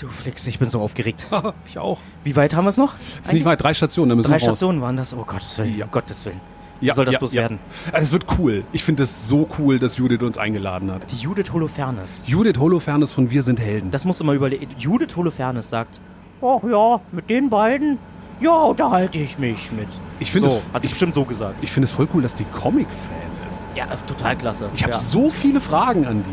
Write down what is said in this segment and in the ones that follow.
Du Flix, ich bin so aufgeregt. ich auch. Wie weit haben wir es noch? Ist nicht weit, drei Stationen, dann müssen Drei wir raus. Stationen waren das. Oh Gottes Willen, Ja. um Gottes Willen. Wie Ja, soll das ja, bloß ja. werden? Ah, Das wird cool. Ich finde es so cool, dass Judith uns eingeladen hat. Die Judith Holofernes. Judith Holofernes von Wir sind Helden. Das musst du mal überlegen. Judith Holofernes sagt, ach ja, mit den beiden, ja, unterhalte ich mich mit. Ich finde so, es- hat sie ich- bestimmt so gesagt. Ich finde es voll cool, dass die Comic-Fan ist. Ja, total klasse. Ich habe ja. so viele Fragen an die.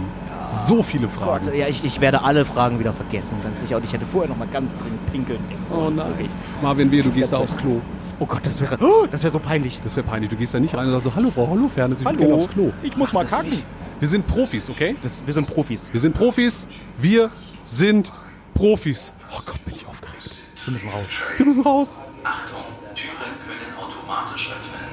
So viele Fragen. Gott, ja, ich, ich werde alle Fragen wieder vergessen, ganz sicher. Und ich hätte vorher noch mal ganz dringend pinkeln gehen Oh sollen. nein. Wirklich. Marvin W., du gehst da aufs Klo. Oh Gott, das wäre, oh, das wäre so peinlich. Das wäre peinlich. Du gehst da nicht rein und sagst so, hallo Frau Holofernes, ich will Hallo. gerne aufs Klo. Ich muss Mach mal kacken. nicht. Wir sind Profis, okay? Das, wir sind Profis. Wir sind Profis. Wir sind Profis. Oh Gott, bin ich aufgeregt. Wir müssen raus. Wir müssen raus. Achtung, Türen können automatisch öffnen.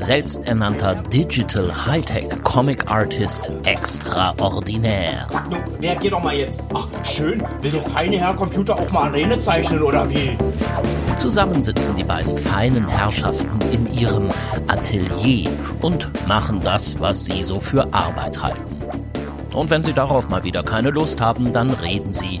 selbsternannter Digital Hightech Comic Artist extraordinär. Nun, reagier doch mal jetzt. Ach, schön. Will der feine Herr Computer auch mal Arene zeichnen oder wie? Zusammen sitzen die beiden feinen Herrschaften in ihrem Atelier und machen das, was sie so für Arbeit halten. Und wenn sie darauf mal wieder keine Lust haben, dann reden sie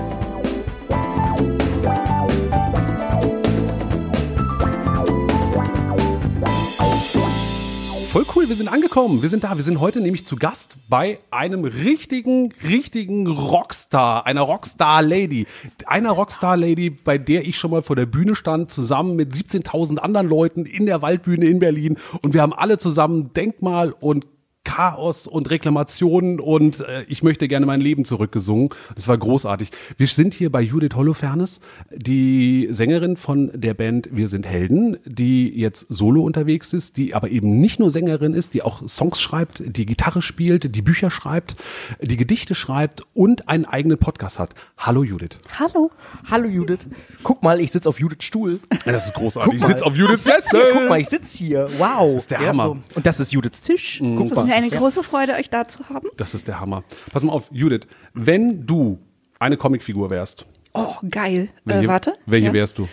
Wir sind angekommen. Wir sind da. Wir sind heute nämlich zu Gast bei einem richtigen, richtigen Rockstar, einer Rockstar-Lady. Einer Rockstar-Lady, bei der ich schon mal vor der Bühne stand, zusammen mit 17.000 anderen Leuten in der Waldbühne in Berlin. Und wir haben alle zusammen Denkmal und Chaos und Reklamationen und äh, ich möchte gerne mein Leben zurückgesungen. Das war großartig. Wir sind hier bei Judith Holofernes, die Sängerin von der Band Wir sind Helden, die jetzt solo unterwegs ist, die aber eben nicht nur Sängerin ist, die auch Songs schreibt, die Gitarre spielt, die Bücher schreibt, die Gedichte schreibt und einen eigenen Podcast hat. Hallo Judith. Hallo. Hallo Judith. Guck mal, ich sitze auf Judiths Stuhl. Das ist großartig. Guck Ich sitze auf Judiths Sessel. Guck mal, ich sitze hier. Wow. Das ist der Hammer. Und das ist Judiths Tisch. Guck Es mal. Mir eine große Freude, euch da zu haben. Das ist der Hammer. Pass mal auf, Judith, wenn du eine Comicfigur wärst, Oh, geil. welche, Äh, warte. welche Ja. wärst du?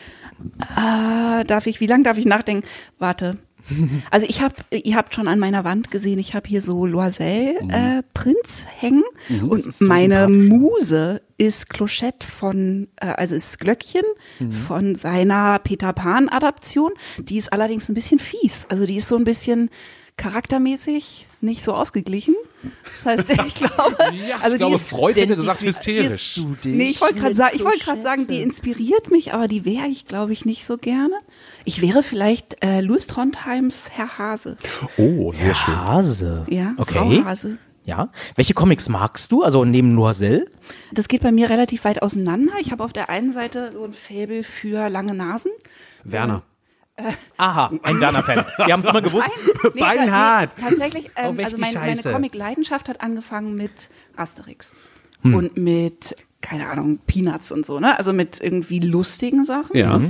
Äh, darf ich, wie lange darf ich nachdenken? Warte. Also ich habe, ihr habt schon an meiner Wand gesehen, ich habe hier so Loisel-Prints hängen und ist so meine. Muse ist Clochette von, äh, also ist Glöckchen von seiner Peter Pan-Adaption. Die ist allerdings ein bisschen fies. Also die ist so ein bisschen charaktermäßig nicht so ausgeglichen. Das heißt, ich glaube, also ich glaube, die ist, Freud hätte gesagt hysterisch. du dich Nee, ich wollte gerade sagen, ich wollte gerade sagen, die inspiriert mich, aber die wäre ich, glaube ich, nicht so gerne. Ich wäre vielleicht äh, Louis Trondheims Herr Hase. Oh, sehr schön. Hase. Ja, Okay. Frau Hase. Ja. Welche Comics magst du? Also neben Loisel? Das geht bei mir relativ weit auseinander. Ich habe auf der einen Seite so ein Faible für lange Nasen. Werner. Aha, ein Werner-Fan. Wir haben es immer gewusst. Nee, Beinhart. ta- nee, tatsächlich, ähm, also mein, meine. Comic-Leidenschaft hat angefangen mit Asterix. Hm. Und mit, keine Ahnung, Peanuts und so, ne? Also mit irgendwie lustigen Sachen. Ja.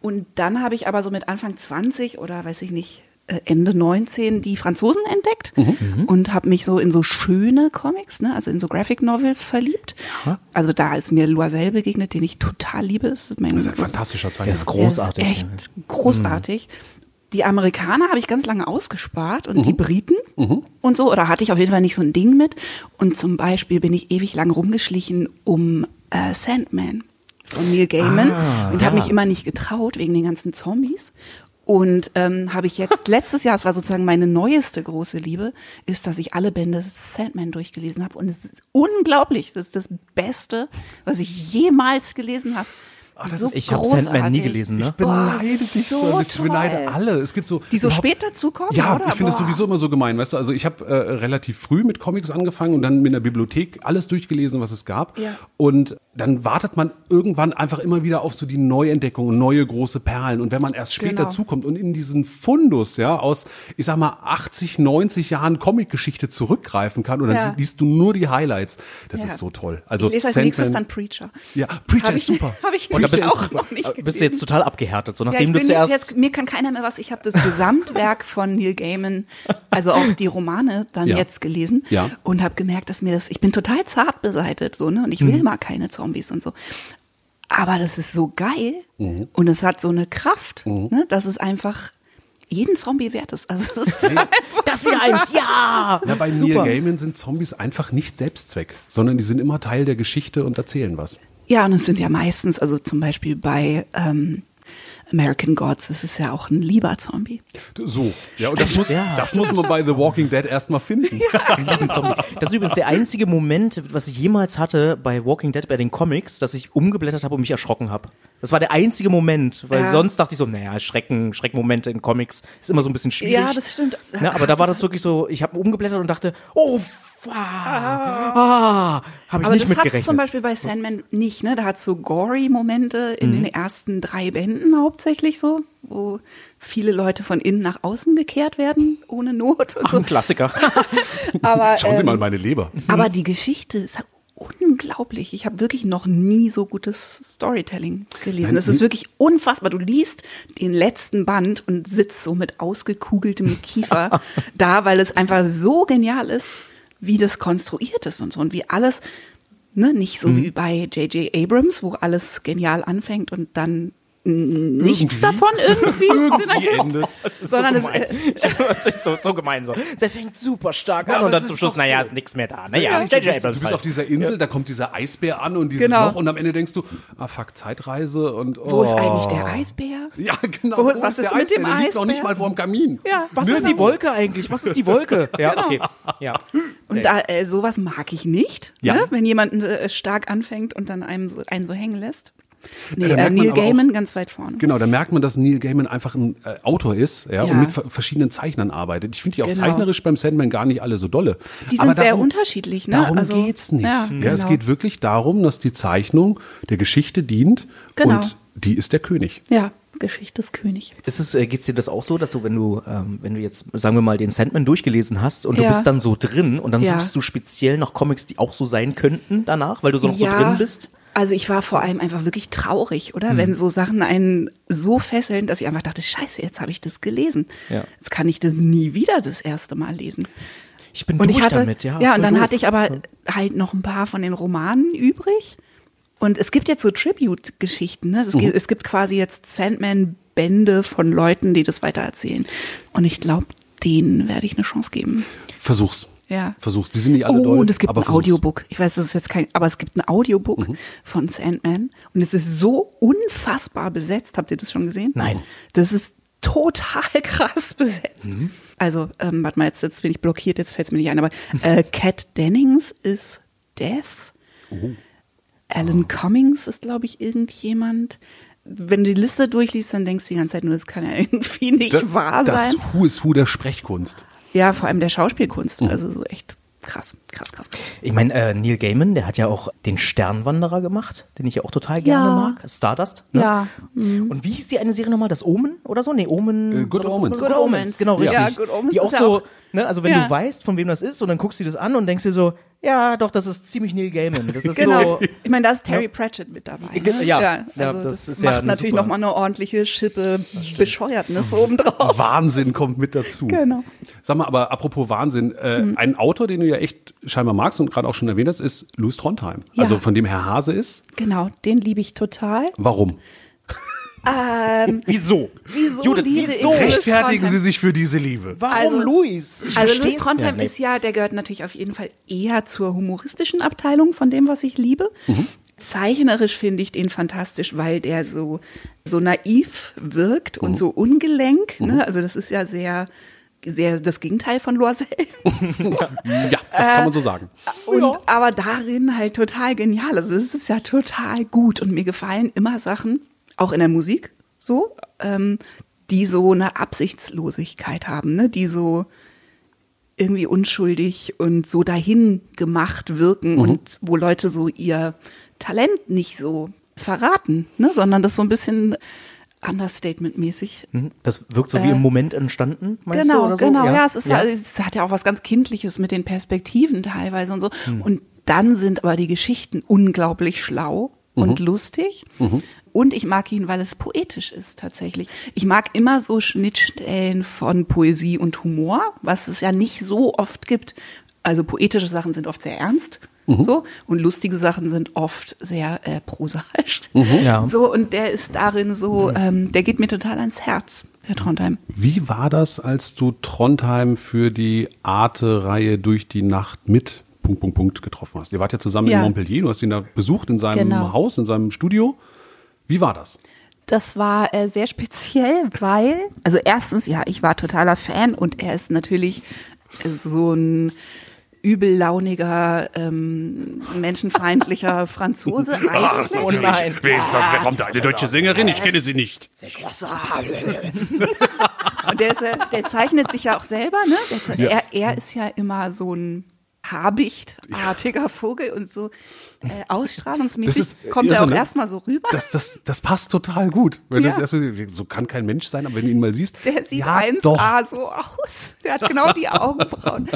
Und dann habe ich aber so mit Anfang 20 oder weiß ich nicht, Ende 19 die Franzosen entdeckt Mhm. und habe mich so in so schöne Comics, ne, also in so Graphic Novels verliebt. Also da ist mir Loisel begegnet, den ich total liebe. Das ist mein Das ist ein fantastischer Zeichner. Der ist der großartig. Ist echt großartig. Die Amerikaner habe ich ganz lange ausgespart und Mhm. die Briten und so, oder hatte ich auf jeden Fall nicht so ein Ding mit. Und zum Beispiel bin ich ewig lang rumgeschlichen um äh, Sandman von Neil Gaiman Ah, und habe mich immer nicht getraut wegen den ganzen Zombies. Und ähm, habe ich jetzt letztes Jahr, es war sozusagen meine neueste große Liebe, ist, dass ich alle Bände Sandman durchgelesen habe. Und es ist unglaublich. Das ist das Beste, was ich jemals gelesen habe. So Ich habe Sandman nie gelesen, ne? Ich beneide dich so. Ich beneide alle. Es gibt so Die so spät dazukommen, Ja, oder? ich finde es sowieso immer so gemein, weißt du, also ich habe äh, relativ früh mit Comics angefangen und dann mit der Bibliothek alles durchgelesen, was es gab. Ja. Und dann wartet man irgendwann einfach immer wieder auf so die Neuentdeckung und neue große Perlen. Und wenn man erst spät Genau. dazukommt und in diesen Fundus, ja, aus, ich sag mal, 80, 90 Jahren Comicgeschichte zurückgreifen kann und dann Ja. liest du nur die Highlights. Das Ja. ist so toll. Also ich lese als Sandman- nächstes dann Preacher. Ja, Das Preacher ist super. Habe ich nämlich bist, auch du, noch nicht bist du jetzt total abgehärtet, so Ja, ich nachdem du bin jetzt, zuerst. jetzt, mir kann keiner mehr was. Ich habe das Gesamtwerk von Neil Gaiman, also auch die Romane, dann Ja. jetzt gelesen Ja. und habe gemerkt, dass mir das, ich bin total zart beseitet, so ne, und ich will Mhm. mal keine Zombies und so. Aber das ist so geil Mhm. und es hat so eine Kraft, ne, dass es einfach jeden Zombie wert ist. Also es ist einfach das wieder eins, ja! Ja, bei Super. Neil Gaiman sind Zombies einfach nicht Selbstzweck, sondern die sind immer Teil der Geschichte und erzählen was. Ja, und es sind ja meistens, also zum Beispiel bei ähm, American Gods, es ist ja auch ein lieber Zombie. So, ja, und das muss, Ja. das muss man bei The Walking Dead erstmal finden. Zombie. Das ist übrigens der einzige Moment, was ich jemals hatte bei Walking Dead, bei den Comics, dass ich umgeblättert habe und mich erschrocken habe. Das war der einzige Moment, weil Ja. sonst dachte ich so, naja, Schrecken, Schreckmomente in Comics ist immer so ein bisschen schwierig. Ja, das stimmt. Ne, aber da war das wirklich so, ich habe umgeblättert und dachte, oh, fuck, ah, habe ich Aber nicht das hat zum. Beispiel bei Sandman nicht, ne? Da hat so gory Momente in Mhm. den ersten drei Bänden hauptsächlich so, wo viele Leute von innen nach außen gekehrt werden, ohne Not und Ach, so. ein Klassiker. Aber, Schauen Sie ähm, mal meine Leber. aber die Geschichte ist unglaublich. Ich habe wirklich noch nie so gutes Storytelling gelesen. Es ist wirklich unfassbar. Du liest den letzten Band und sitzt so mit ausgekugeltem Kiefer da, weil es einfach so genial ist, wie das konstruiert ist und so und wie alles, ne, nicht so wie bei J.J. Abrams, wo alles genial anfängt und dann nichts Irgendwie. davon irgendwie, Irgendwie endet. sondern es, gemein. äh, ist so, so gemein so. Der fängt super stark Ja, an aber und dann es zum ist Schluss, naja, so. ist nichts mehr da. Ja, Naja, du J.J. bist, du bist halt. auf dieser Insel, da kommt dieser Eisbär an und dieses Genau. Loch und am Ende denkst du, ah fuck, Zeitreise und oh. wo ist eigentlich der Eisbär? Ja, genau. Wo- Wo was ist der mit dem Eisbär? Der liegt noch nicht Eisbär? mal vorm Kamin. Ja, Was was ist die Wolke eigentlich? Was ist die Wolke? Ja, okay. Ja. Und da, äh, sowas mag ich nicht, Ja. ne? wenn jemand äh, stark anfängt und dann einem so, einen so hängen lässt. Nee, äh, man Neil aber auch- Gaiman ganz weit vorne. Genau, da merkt man, dass Neil Gaiman einfach ein äh, Autor ist ja, Ja. und mit ver- verschiedenen Zeichnern arbeitet. Ich finde die auch Genau. zeichnerisch beim Sandman gar nicht alle so dolle. Die Aber sind sehr darum- unterschiedlich, ne? Darum Also, geht's nicht. ja, Ja, es genau. geht wirklich darum, dass die Zeichnung der Geschichte dient Genau. und die ist der König. Ja, Geschichte ist König. Ist es, äh, geht's dir das auch so, dass du, wenn du, ähm, wenn du jetzt, sagen wir mal, den Sandman durchgelesen hast und du Ja. bist dann so drin und dann Ja. suchst du speziell noch Comics, die auch so sein könnten danach, weil du so noch so drin bist? Also ich war vor allem einfach wirklich traurig, oder? Wenn so Sachen einen so fesseln, dass ich einfach dachte, scheiße, jetzt habe ich das gelesen. Ja. Jetzt kann ich das nie wieder das erste Mal lesen. Ich bin Und durch ich hatte, damit, ja. ja, und dann doof. hatte ich aber halt noch ein paar von den Romanen übrig. Und es gibt jetzt so Tribute-Geschichten. Ne? Mhm. Es, gibt, es gibt quasi jetzt Sandman-Bände von Leuten, die das weitererzählen. Und ich glaube, denen werde ich eine Chance geben. Versuch's. Ja. Versuch's. Die sind nicht alle Oh, doll, und es gibt ein versuch's. Audiobook. Ich weiß, das ist jetzt kein, aber es gibt ein Audiobook Mhm. von Sandman. Und es ist so unfassbar besetzt. Habt ihr das schon gesehen? Nein. Das ist total krass besetzt. Mhm. Also, ähm, warte mal, jetzt, jetzt bin ich blockiert, jetzt fällt es mir nicht ein, aber äh, Kat Dennings ist Death. Oh. Alan Cummings ist, glaube ich, irgendjemand. Wenn du die Liste durchliest, dann denkst du die ganze Zeit nur, das kann ja irgendwie nicht Das, wahr das sein. Who is Who der Sprechkunst. Ja, vor allem der Schauspielkunst. Mhm. Also so echt krass, krass, krass, krass. Ich meine, äh, Neil Gaiman, der hat ja auch den Sternwanderer gemacht, den ich ja auch total gerne Ja. mag. Stardust. Ne? Ja. Und wie hieß die eine Serie nochmal? Das Omen oder so? Nee, Omen. Äh, Good Omens. Good Omens, genau, richtig. Ja, Good Omens Die auch so, auch- ne, also wenn Ja. du weißt, von wem das ist, und dann guckst du dir das an und denkst dir so, ja, doch, das ist ziemlich Neil Gaiman. Das ist Genau. so. ich meine, da ist Terry Pratchett mit dabei. Ne? ja. also Ja, das, das ist ja macht eine natürlich nochmal eine ordentliche Schippe Bescheuertnis obendrauf. Wahnsinn kommt mit dazu. Genau. Sag mal, aber apropos Wahnsinn, äh, Mhm. ein Autor, den du ja echt scheinbar magst und gerade auch schon erwähnt hast, ist Louis Trondheim. Ja. Also von dem Herr Hase ist. Genau, den liebe ich total. Warum? Ähm, Wieso? wieso Judith, liebe wieso? Rechtfertigen? Sie sich für diese Liebe. Warum Also- Luis? Ich Also Louis versteh's- Trondheim Ja, ist ja, der gehört natürlich auf jeden Fall eher zur humoristischen Abteilung von dem, was ich liebe. Mhm. Zeichnerisch finde ich den fantastisch, weil der so, so naiv wirkt Mhm. und so ungelenk. Ne? Also das ist ja sehr sehr das Gegenteil von Loisel. Ja, das kann man so sagen. Und aber darin halt total genial. Also es ist ja total gut und mir gefallen immer Sachen, auch in der Musik so, ähm, die so eine Absichtslosigkeit haben, ne? die so irgendwie unschuldig und so dahin gemacht wirken und wo Leute so ihr Talent nicht so verraten, ne? sondern das so ein bisschen Understatement-mäßig Mhm. Das wirkt so wie im Moment entstanden, meinst genau, du? Oder so? genau, ja, es ist ja. es hat ja auch was ganz Kindliches mit den Perspektiven teilweise und so. Hm. Und dann sind aber die Geschichten unglaublich schlau und Mhm. Und ich mag ihn, weil es poetisch ist tatsächlich. Ich mag immer so Schnittstellen von Poesie und Humor, was es ja nicht so oft gibt. Also poetische Sachen sind oft sehr ernst. Mhm. So, und lustige Sachen sind oft sehr äh, prosaisch. Ja. So, und der ist darin so, ähm, der geht mir total ans Herz, Herr Trondheim. Wie war das, als du Trondheim für die Arte-Reihe durch die Nacht mit Punkt, Punkt, Punkt getroffen hast? Ihr wart ja zusammen Ja. in Montpellier, du hast ihn da besucht in seinem Genau. Haus, in seinem Studio. Wie war das? Das war äh, sehr speziell, weil Also erstens, ja, ich war totaler Fan und er ist natürlich so ein übellauniger, ähm, menschenfeindlicher Franzose eigentlich. Oh nein. Wer ist das? Wer kommt da? Eine deutsche Sängerin? Ich kenne sie nicht. Und der, ist, ja- der zeichnet sich ja auch selber, ne? Der, er, er ist ja immer so ein Habichtartiger Vogel und so äh, ausstrahlungsmäßig Das ist kommt irre, er auch ne? erstmal so rüber. Das, das, das passt total gut. Wenn Ja. das erstmal, so kann kein Mensch sein, aber wenn du ihn mal siehst. Der sieht ja, 1A doch. so aus. Der hat genau die Augenbrauen.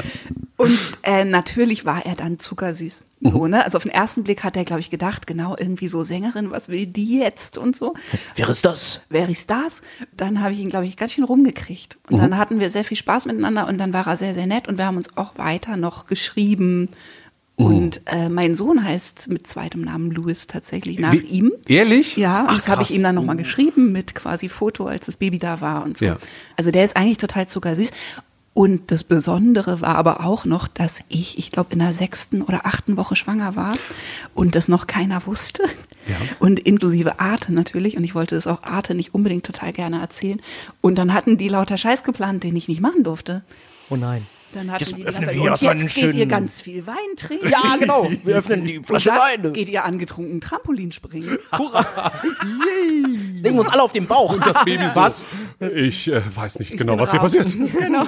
Und äh, natürlich war er dann zuckersüß. So, Mhm. ne? Also auf den ersten Blick hat er, glaube ich, gedacht, genau irgendwie so Sängerin, was will die jetzt und so. Wer ist das? Wer ist das? Dann habe ich ihn, glaube ich, ganz schön rumgekriegt. Und Mhm. dann hatten wir sehr viel Spaß miteinander und dann war er sehr, sehr nett und wir haben uns auch weiter noch geschrieben. Mhm. Und äh, mein Sohn heißt mit zweitem Namen Louis tatsächlich nach Wie- ihm. Ehrlich? Ja, und Ach, das habe ich ihm dann nochmal geschrieben mit quasi Foto, als das Baby da war und so. Ja. Also der ist eigentlich total zuckersüß. Und das Besondere war aber auch noch, dass ich, ich glaube, in der sechsten oder achten Woche schwanger war und das noch keiner wusste. Ja. Und inklusive Arte natürlich. Und ich wollte das auch Arte nicht unbedingt total gerne erzählen. Und dann hatten die lauter Scheiß geplant, den ich nicht machen durfte. Oh nein. Dann hatten Jetzt die öffnen gesagt, wir und jetzt geht ihr ganz viel Wein trinken. Ja, genau. Wir öffnen die Und Flasche dann Wein. geht ihr angetrunken Trampolin springen. Jetzt legen wir uns alle auf den Bauch. Das Baby so. Was? Ich äh, weiß nicht genau, bin was hier raus. passiert. genau.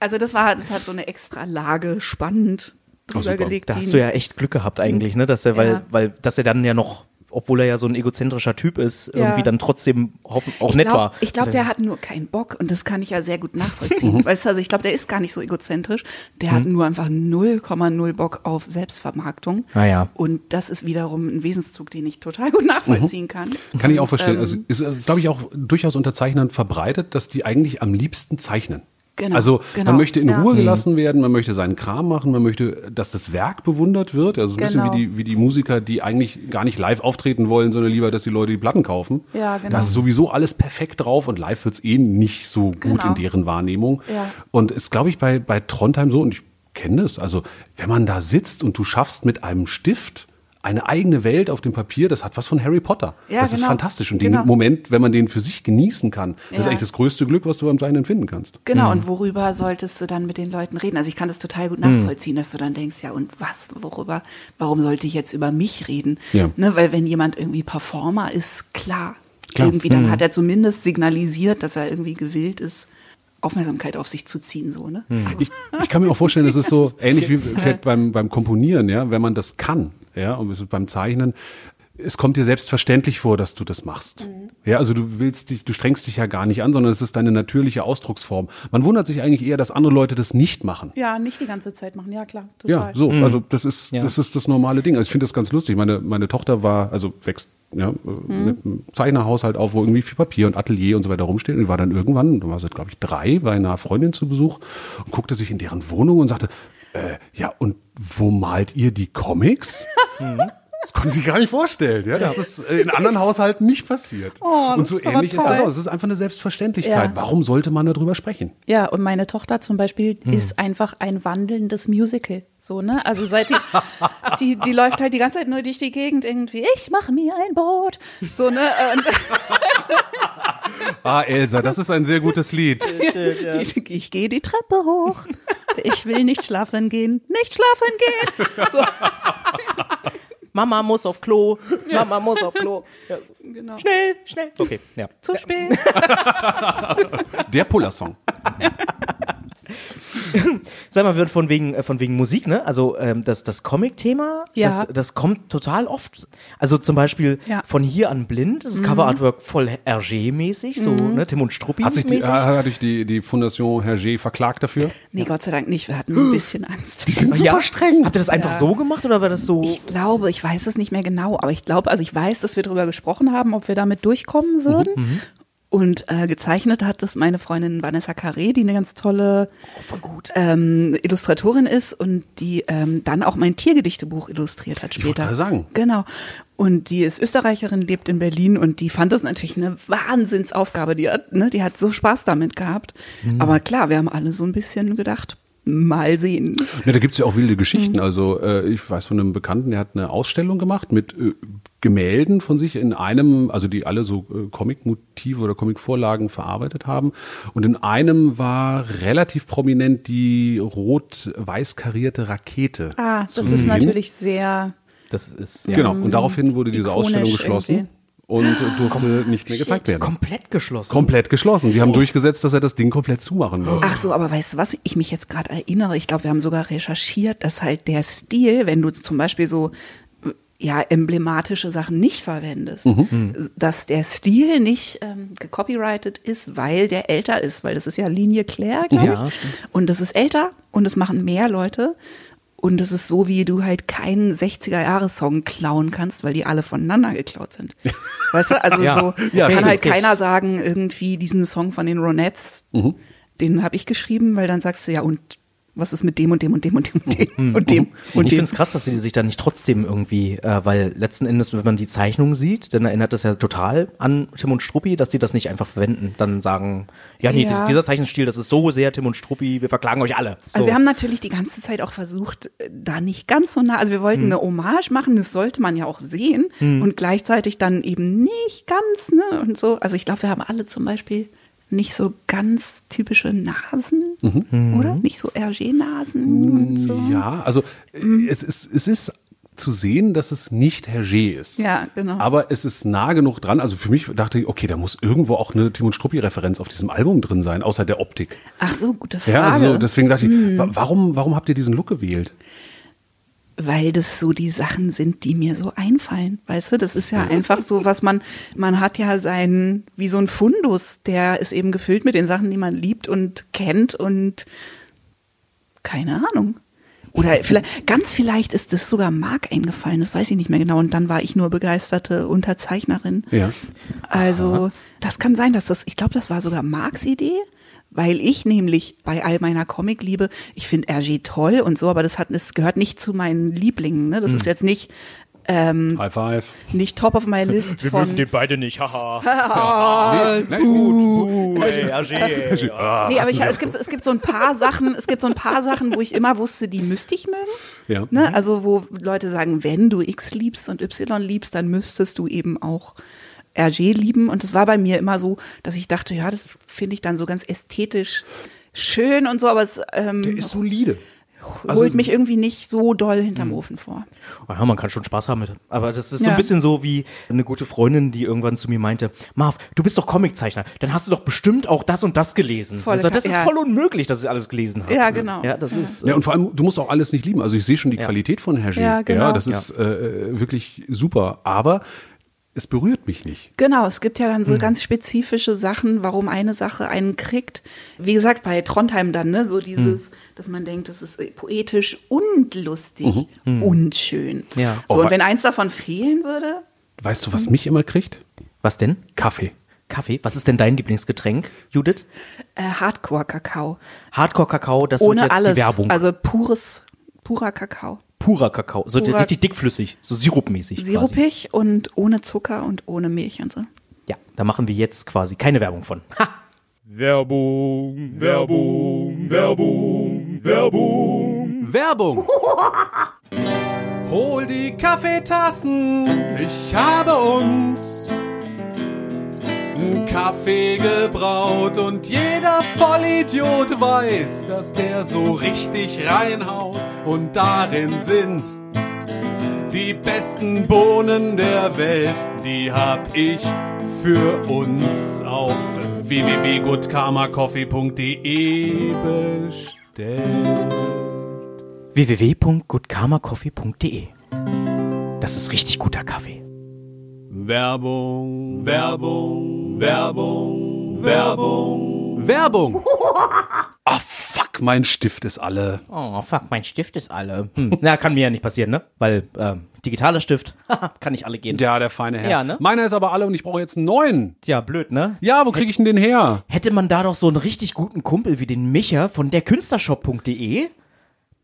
Also das war, das hat so eine extra Lage spannend drüber super. gelegt. Da die- hast du ja echt Glück gehabt eigentlich, ne? Dass er, weil, Ja. weil, dass er dann ja noch, obwohl er ja so ein egozentrischer Typ ist, Ja. irgendwie dann trotzdem hoffen, auch ich nett glaub, war. Ich glaube, Also, der hat nur keinen Bock und das kann ich ja sehr gut nachvollziehen. weißt du, also ich glaube, der ist gar nicht so egozentrisch. Der hat nur einfach 0,0 Bock auf Selbstvermarktung. Ah ja. Und das ist wiederum ein Wesenszug, den ich total gut nachvollziehen kann. Kann ich auch verstehen. Ähm, also ist, glaube ich, auch durchaus unter Zeichnern verbreitet, dass die eigentlich am liebsten zeichnen. Genau, also genau, man möchte in ja. Ruhe gelassen werden, man möchte seinen Kram machen, man möchte, dass das Werk bewundert wird. Also so ein Genau. bisschen wie die, wie die Musiker, die eigentlich gar nicht live auftreten wollen, sondern lieber, dass die Leute die Platten kaufen. Ja, genau. Da ist sowieso alles perfekt drauf und live wird's eh nicht so gut Genau. in deren Wahrnehmung. Ja. Und ist, glaube ich, bei, bei Trondheim so, und ich kenne das, also wenn man da sitzt und du schaffst mit einem Stift eine eigene Welt auf dem Papier, das hat was von Harry Potter. Ja, das ist genau. fantastisch. Und den Genau. Moment, wenn man den für sich genießen kann, das ist Ja. eigentlich das größte Glück, was du beim Zeichnen finden kannst. Genau, und worüber solltest du dann mit den Leuten reden? Also ich kann das total gut nachvollziehen, dass du dann denkst, ja und was, worüber, warum sollte ich jetzt über mich reden? Ja. Ne, weil wenn jemand irgendwie Performer ist, klar, Klar. irgendwie, dann hat er zumindest signalisiert, dass er irgendwie gewillt ist, Aufmerksamkeit auf sich zu ziehen, so, ne? Ich, ich kann mir auch vorstellen, es ist so ähnlich wie beim, beim Komponieren, ja, wenn man das kann, ja, und beim Zeichnen, es kommt dir selbstverständlich vor, dass du das machst. Ja, also du willst dich, du strengst dich ja gar nicht an, sondern es ist deine natürliche Ausdrucksform. Man wundert sich eigentlich eher, dass andere Leute das nicht machen. ja, nicht die ganze Zeit machen. Ja, klar, total. Ja, so, also das ist, Ja. das ist das normale Ding. Also ich finde das ganz lustig. Meine, meine Tochter war, also wächst ja, äh, mit einem Zeichnerhaushalt auf, wo irgendwie viel Papier und Atelier und so weiter rumsteht. Und die war dann irgendwann, da war sie, glaube ich, drei, bei einer Freundin zu Besuch und guckte sich in deren Wohnung und sagte, äh, ja, und wo malt ihr die Comics? Das konnte sie gar nicht vorstellen, ja. Das ist in anderen Haushalten nicht passiert. Oh, und so ähnlich ist das auch. Es ist einfach eine Selbstverständlichkeit. Ja. Warum sollte man darüber sprechen? Ja, und meine Tochter zum Beispiel Hm. ist einfach ein wandelndes Musical. So, ne? Also seit die, die, die läuft halt die ganze Zeit nur durch die Gegend irgendwie, ich mache mir ein Boot. So, ne? Ah, Elsa, das ist ein sehr gutes Lied. Die, ich gehe die Treppe hoch. Ich will nicht schlafen gehen. Nicht schlafen gehen. So, Mama muss auf Klo. Mama muss auf Klo. Ja. genau. Schnell, schnell. Okay, ja. Zu spät. Der Puller-Song. Sag mal, wird von wegen, äh, von wegen Musik, ne? Also ähm, das, das Comic-Thema, Ja. das, das kommt total oft. Also zum Beispiel Ja. von hier an blind, das Cover-Artwork voll Hergé-mäßig, so ne, Tim und Struppi Hat sich die, hat dich die, die Fondation Hergé verklagt dafür? Nee, Gott sei Dank nicht. Wir hatten ein bisschen Angst. sind ja, streng. Habt ihr das einfach so gemacht oder war das so? Ich glaube, ich weiß es nicht mehr genau, aber ich glaube, also ich weiß, dass wir darüber gesprochen haben, ob wir damit Mhm, durchkommen würden. Und äh, gezeichnet hat das meine Freundin Vanessa Carré, die eine ganz tolle ähm, Illustratorin ist und die ähm, dann auch mein Tiergedichtebuch illustriert hat Ich später. gerade sagen. Genau. Und die ist Österreicherin, lebt in Berlin und die fand das natürlich eine Wahnsinnsaufgabe. Die hat, ne, die hat so Spaß damit gehabt. Mhm. Aber klar, wir haben alle so ein bisschen gedacht, mal sehen. Ja, da gibt's ja auch wilde Geschichten. Also äh, ich weiß von einem Bekannten, der hat eine Ausstellung gemacht mit äh, Gemälden von sich in einem, also die alle so äh, Comic-Motive oder Comic-Vorlagen verarbeitet haben. Und in einem war relativ prominent die rot-weiß karierte Rakete. Ah, das ist sehen. natürlich sehr. Das ist ja, Genau, und daraufhin wurde diese ikonisch Ausstellung geschlossen irgendwie. Und äh, durfte nicht mehr gezeigt werden. komplett geschlossen. Komplett geschlossen. Die haben durchgesetzt, dass er das Ding komplett zumachen muss. Ach so, aber weißt du was, ich mich jetzt gerade erinnere, ich glaube, wir haben sogar recherchiert, dass halt der Stil, wenn du zum Beispiel so ja, emblematische Sachen nicht verwendest, dass der Stil nicht ähm, gecopyrighted ist, weil der älter ist, weil das ist ja Linie Claire, glaube Ja, ich. Und das ist älter und das machen mehr Leute. Und das ist so, wie du halt keinen 60er-Jahres-Song klauen kannst, weil die alle voneinander geklaut sind. Weißt du, also Ja. so Ja, kann stimmt. halt keiner sagen, irgendwie diesen Song von den Ronettes, Mhm. den habe ich geschrieben, weil dann sagst du ja, und was ist mit dem und dem und dem und dem und dem und dem Und ich finde es krass, dass sie sich da nicht trotzdem irgendwie, äh, weil letzten Endes, wenn man die Zeichnung sieht, dann erinnert das ja total an Tim und Struppi, dass die das nicht einfach verwenden. Dann sagen, ja, nee, Ja. dies- dieser Zeichenstil, das ist so sehr Tim und Struppi, wir verklagen euch alle. So. Also wir haben natürlich die ganze Zeit auch versucht, äh, da nicht ganz so nah, also wir Hm. wollten eine Hommage machen, das sollte man ja auch sehen und gleichzeitig dann eben nicht ganz, ne, und so. Also ich glaube, wir haben alle zum Beispiel nicht so ganz typische Nasen, Mhm. oder? Nicht so Hergé-Nasen und so. Ja, also äh, es, ist, es ist zu sehen, dass es nicht Hergé ist. Ja, genau. Aber es ist nah genug dran. Also für mich dachte ich, okay, da muss irgendwo auch eine Timon Struppi-Referenz auf diesem Album drin sein, außer der Optik. Ach so, gute Frage. Ja, also deswegen dachte ich, Hm. wa- warum, warum habt ihr diesen Look gewählt? Weil das so die Sachen sind, die mir so einfallen. Weißt du, das ist ja einfach so, was man, man hat ja seinen, wie so ein Fundus, der ist eben gefüllt mit den Sachen, die man liebt und kennt und keine Ahnung. Oder vielleicht, ganz vielleicht ist das sogar Mark eingefallen, das weiß ich nicht mehr genau. Und dann war ich nur begeisterte Unterzeichnerin. Ja. Also, das kann sein, dass das, ich glaube, das war sogar Marks Idee, weil ich nämlich bei all meiner Comicliebe, ich finde RG toll und so, aber das hat, das gehört nicht zu meinen Lieblingen, ne? Das ist jetzt nicht, High five. nicht top of my list von, beide nicht, haha. Nee, nein, gut. Hey, Hergé. Ah. nee, aber ich, es gibt, es gibt so ein paar Sachen, es gibt so ein paar Sachen, wo ich immer wusste, die müsste ich mögen. Ja. Ne? Also wo Leute sagen, wenn du X liebst und Y liebst, dann müsstest du eben auch RG lieben. Und das war bei mir immer so, dass ich dachte, ja, das finde ich dann so ganz ästhetisch schön und so, aber es ähm, Der ist solide. holt mich irgendwie nicht so doll hinterm Ofen vor. Ja, man kann schon Spaß haben mit. Aber das ist so Ja. ein bisschen so wie eine gute Freundin, die irgendwann zu mir meinte, Marv, du bist doch Comiczeichner, dann hast du doch bestimmt auch das und das gelesen. Volle ich sag, das ist ja. voll unmöglich, dass ich alles gelesen habe. Ja, genau. Ja, das ist. Ja, und vor allem, du musst auch alles nicht lieben. Also ich sehe schon die Ja. Qualität von Hergé. Ja, genau. Ja, das ist äh, wirklich super. Aber es berührt mich nicht. Genau, es gibt ja dann Mhm. so ganz spezifische Sachen, warum eine Sache einen kriegt. Wie gesagt, bei Trondheim dann, ne, so dieses, Mhm. dass man denkt, das ist poetisch und lustig und schön. Ja. So, Oh, und wenn eins davon fehlen würde, Weißt du, was mich immer kriegt? was denn? Kaffee. Kaffee? Was ist denn dein Lieblingsgetränk, Judith? äh, Hardcore-Kakao. Hardcore-Kakao, das Ohne wird jetzt alles. die Werbung. Also pures, purer Kakao. Purer Kakao, so Purer- richtig dickflüssig, so sirupmäßig. Quasi. Sirupig und ohne Zucker und ohne Milch und so. Ja, da machen wir jetzt quasi keine Werbung von. Ha! Werbung, Werbung, Werbung, Werbung. Werbung! Hol die Kaffeetassen, ich habe uns Kaffee gebraut und jeder Vollidiot weiß, dass der so richtig reinhaut und darin sind die besten Bohnen der Welt, die hab ich für uns auf www.goodkarmacoffee.de bestellt. www.goodkarmacoffee.de Das ist richtig guter Kaffee. Werbung, Werbung, Werbung, Werbung, Werbung. Fuck, mein Stift ist alle. Oh, fuck, mein Stift ist alle. Hm. Na, kann mir ja nicht passieren, ne? Weil ähm, digitaler Stift, kann nicht alle gehen. Ja, der feine Herr. Ja, ne? Meiner ist aber alle und ich brauche jetzt einen neuen. Tja, blöd, ne? Ja, wo kriege ich denn den her? Hätte man da doch so einen richtig guten Kumpel wie den Micha von derkünstlershop.de.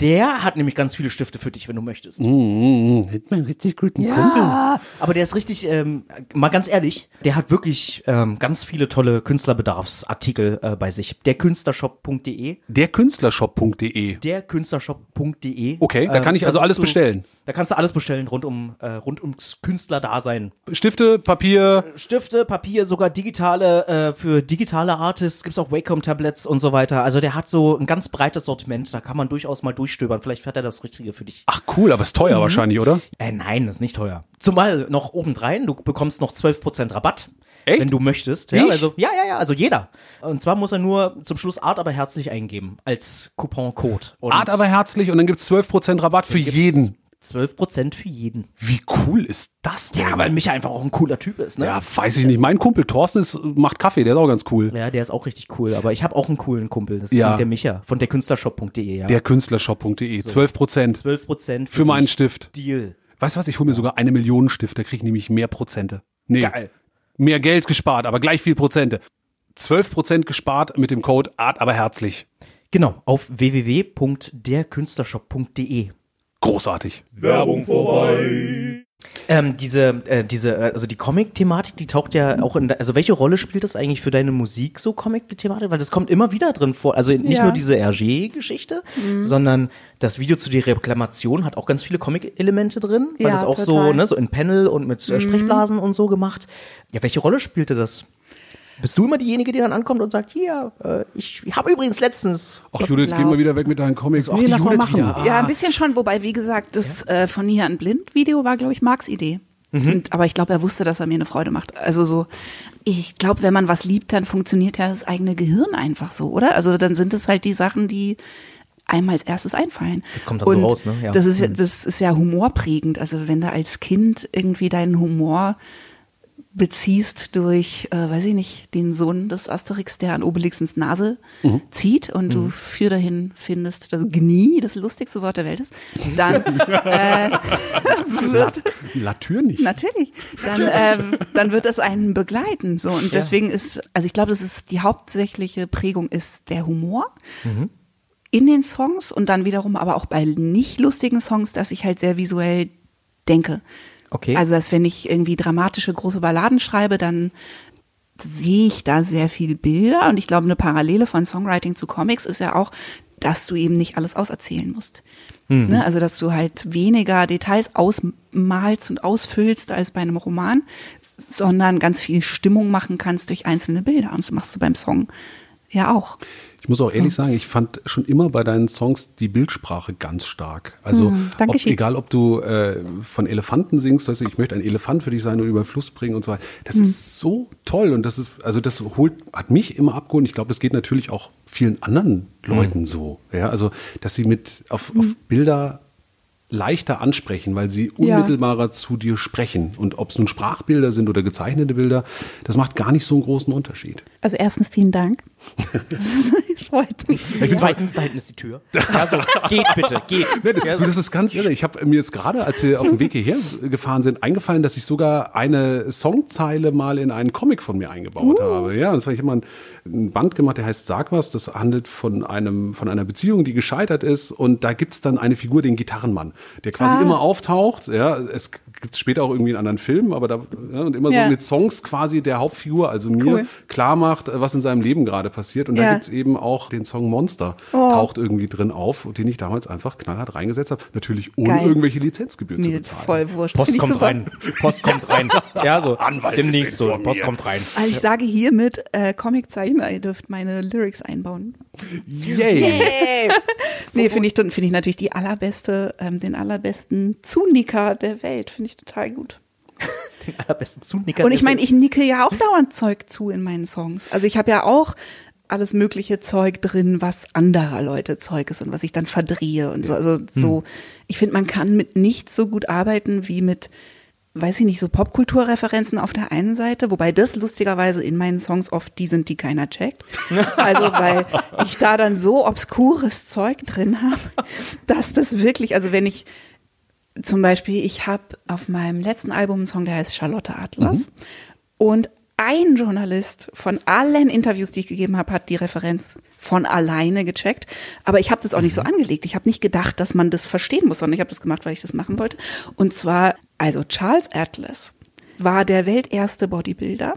Der hat nämlich ganz viele Stifte für dich, wenn du möchtest. Hätte man richtig guten Ja, aber der ist richtig, ähm, mal ganz ehrlich, der hat wirklich ähm, ganz viele tolle Künstlerbedarfsartikel äh, bei sich. Derkünstlershop.de, Derkünstlershop.de. derkünstlershop.de. Okay, da kann ich also alles bestellen. Da kannst du alles bestellen rund um äh, rund ums Künstlerdasein. Stifte, Papier. Stifte, Papier, sogar digitale äh, für digitale Artists gibt's auch Wacom Tablets und so weiter. Also der hat so ein ganz breites Sortiment. Da kann man durchaus mal durchstöbern. Vielleicht hat er das Richtige für dich. Ach cool, aber ist teuer wahrscheinlich, oder? Äh, nein, ist nicht teuer. Zumal noch obendrein, du bekommst noch 12% Rabatt. Echt? Wenn du möchtest. Ja, Ich? also, ja, ja, ja, also jeder. Und zwar muss er nur zum Schluss Art aber herzlich eingeben als Couponcode. Art aber herzlich und dann gibt's 12% Rabatt für jeden. 12% für jeden. Wie cool ist das denn? Ja, weil Micha einfach auch ein cooler Typ ist, ne? Ja, weiß ich nicht. Mein Kumpel Thorsten ist, macht Kaffee, der ist auch ganz cool. Ja, der ist auch richtig cool. Aber ich habe auch einen coolen Kumpel. Das ist Ja. der Micha von derkünstlershop.de. Ja. Der Künstlershop.de. 12% 12% für meinen Stift. Deal. Weißt du was? Ich hole mir sogar eine Million Stift, da kriege ich nämlich mehr Prozente. Nee, Geil. mehr Geld gespart, aber gleich viel Prozente. 12% gespart mit dem Code Art aber herzlich. Genau, auf www.derkünstlershop.de. Großartig. Werbung vorbei. Ähm, diese, äh, diese, äh, also die Comic-Thematik, die taucht ja auch in, also welche Rolle spielt das eigentlich für deine Musik, so Comic-Thematik? Weil das kommt immer wieder drin vor. Also nicht Ja. nur diese RG-Geschichte, sondern das Video zu der Reklamation hat auch ganz viele Comic-Elemente drin, weil Ja, das auch so, total. ne, so in Panel und mit äh, Sprechblasen und so gemacht. Ja, welche Rolle spielte das? Bist du immer diejenige, die dann ankommt und sagt, hier, äh, ich habe übrigens letztens. Ach Judith, glaub- geh mal wieder weg mit deinen Comics. Ach, Nee, lass mal machen. wieder. Ja, ein bisschen schon, wobei, wie gesagt, das äh, von hier an blind Video war, glaube ich, Marks Idee. Und, aber ich glaube, er wusste, dass er mir eine Freude macht. Also so, ich glaube, wenn man was liebt, dann funktioniert ja das eigene Gehirn einfach so, oder? Also dann sind es halt die Sachen, die einem als erstes einfallen. Das kommt dann so Und raus, ne? Ja. Das ist ja, das ist ja humorprägend. Also wenn du als Kind irgendwie deinen Humor beziehst durch, äh, weiß ich nicht, den Sohn des Asterix, der an Obelix ins Nase zieht und du für dahin findest, dass Gnie das lustigste Wort der Welt ist, dann äh, wird Latür nicht. natürlich, dann, ähm, dann wird es einen begleiten. So und deswegen ist, also ich glaube, das ist die hauptsächliche Prägung ist der Humor in den Songs und dann wiederum aber auch bei nicht lustigen Songs, dass ich halt sehr visuell denke. Okay. Also, dass wenn ich irgendwie dramatische große Balladen schreibe, dann sehe ich da sehr viel Bilder und ich glaube, eine Parallele von Songwriting zu Comics ist ja auch, dass du eben nicht alles auserzählen musst. Ne? Also, dass du halt weniger Details ausmalst und ausfüllst als bei einem Roman, sondern ganz viel Stimmung machen kannst durch einzelne Bilder. Und das machst du beim Song ja auch. Ich muss auch ehrlich sagen, ich fand schon immer bei deinen Songs die Bildsprache ganz stark. Also ob, Dankeschön. egal, ob du äh, von Elefanten singst, du, ich möchte ein Elefant für dich sein und über den Fluss bringen und so weiter. Das ist so toll und das ist, also das holt, hat mich immer abgeholt. und Ich glaube, das geht natürlich auch vielen anderen Leuten so. Ja, also dass sie mit auf, auf Bilder leichter ansprechen, weil sie Ja. unmittelbarer zu dir sprechen. Und ob es nun Sprachbilder sind oder gezeichnete Bilder, das macht gar nicht so einen großen Unterschied. Also erstens vielen Dank. Das freut mich. sehr. Zweitens, da hinten ist die Tür. Ja, so, geht bitte, geht. Ja, Du, das ist ganz irre. Ich habe mir jetzt gerade, als wir auf dem Weg hierher gefahren sind, eingefallen, dass ich sogar eine Songzeile mal in einen Comic von mir eingebaut habe. Ja, und zwar ich habe mal ein, ein Band gemacht, der heißt Sag was. Das handelt von einem von einer Beziehung, die gescheitert ist. Und da gibt's dann eine Figur, den Gitarrenmann, der quasi immer auftaucht. Ja, es gibt es später auch irgendwie in anderen Filmen, aber da ja, und immer Ja. so mit Songs quasi der Hauptfigur, also mir, Cool. klar macht, äh, was in seinem Leben gerade passiert. Und da Ja. gibt's eben auch den Song Monster, Oh. taucht irgendwie drin auf, den ich damals einfach knallhart reingesetzt habe. Natürlich ohne Geil. irgendwelche Lizenzgebühren zu Mir bezahlen. voll wurscht. Post Find ich kommt super. rein. Post kommt rein. Ja, so. Anwalt Demnächst so. Post kommt rein. Also ich sage hiermit, äh, Comiczeichner, ihr dürft meine Lyrics einbauen. Yay! Nee, finde ich, finde ich natürlich die allerbeste, ähm, den allerbesten Zunicker der Welt. Finde ich total gut. Allerbesten Zunicker. Und ich meine, ich nicke ja auch dauernd Zeug zu in meinen Songs. Also ich habe ja auch alles mögliche Zeug drin, was anderer Leute Zeug ist und was ich dann verdrehe und so. Also so, ich finde, man kann mit nichts so gut arbeiten wie mit, weiß ich nicht, so Popkulturreferenzen auf der einen Seite, wobei das lustigerweise in meinen Songs oft die sind, die keiner checkt. Also weil ich da dann so obskures Zeug drin habe, dass das wirklich, also wenn ich zum Beispiel, ich habe auf meinem letzten Album einen Song, der heißt Charlotte Atlas. Und ein Journalist von allen Interviews, die ich gegeben habe, hat die Referenz von alleine gecheckt. Aber ich habe das auch nicht so angelegt. Ich habe nicht gedacht, dass man das verstehen muss, sondern ich habe das gemacht, weil ich das machen wollte. Und zwar, also Charles Atlas war der welterste Bodybuilder,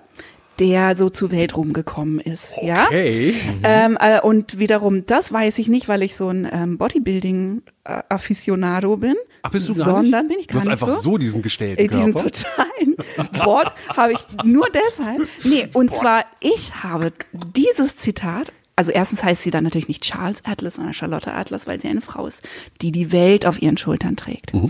der so zu Weltruhm gekommen ist. Ja? Okay. Ähm, äh, und wiederum, das weiß ich nicht, weil ich so ein ähm, Bodybuilding-Afficionado bin. Ach, bist du gar sondern nicht? bin ich Du gar hast nicht einfach so. so diesen gestellten Äh, diesen Körper. totalen Wort habe ich nur deshalb. Nee, und zwar, ich habe dieses Zitat, also erstens heißt sie dann natürlich nicht Charles Atlas, sondern Charlotte Atlas, weil sie eine Frau ist, die die Welt auf ihren Schultern trägt. Mhm.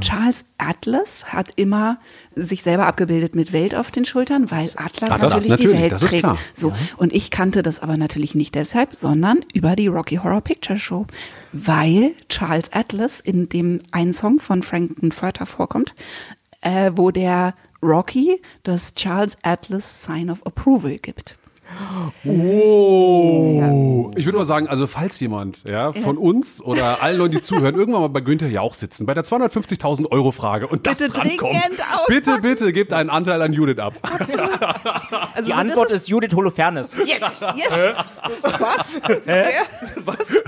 Charles Atlas hat immer sich selber abgebildet mit Welt auf den Schultern, weil Atlas Atlas, natürlich, natürlich, die Welt das trägt. klar. So. Und ich kannte das aber natürlich nicht deshalb, sondern über die Rocky Horror Picture Show, weil Charles Atlas in dem einen Song von Frankenfurter vorkommt, äh, wo der Rocky das Charles Atlas Sign of Approval gibt. Oh. Ich würde mal sagen, also falls jemand ja, von uns oder allen Leuten, die zuhören, irgendwann mal bei Günther Jauch sitzen, bei der 250.000 Euro Frage und das Bitte drankommt, bitte, bitte gebt einen Anteil an Judith ab. Also Die so, Antwort das ist Judith Holofernes. Yes, yes. Was?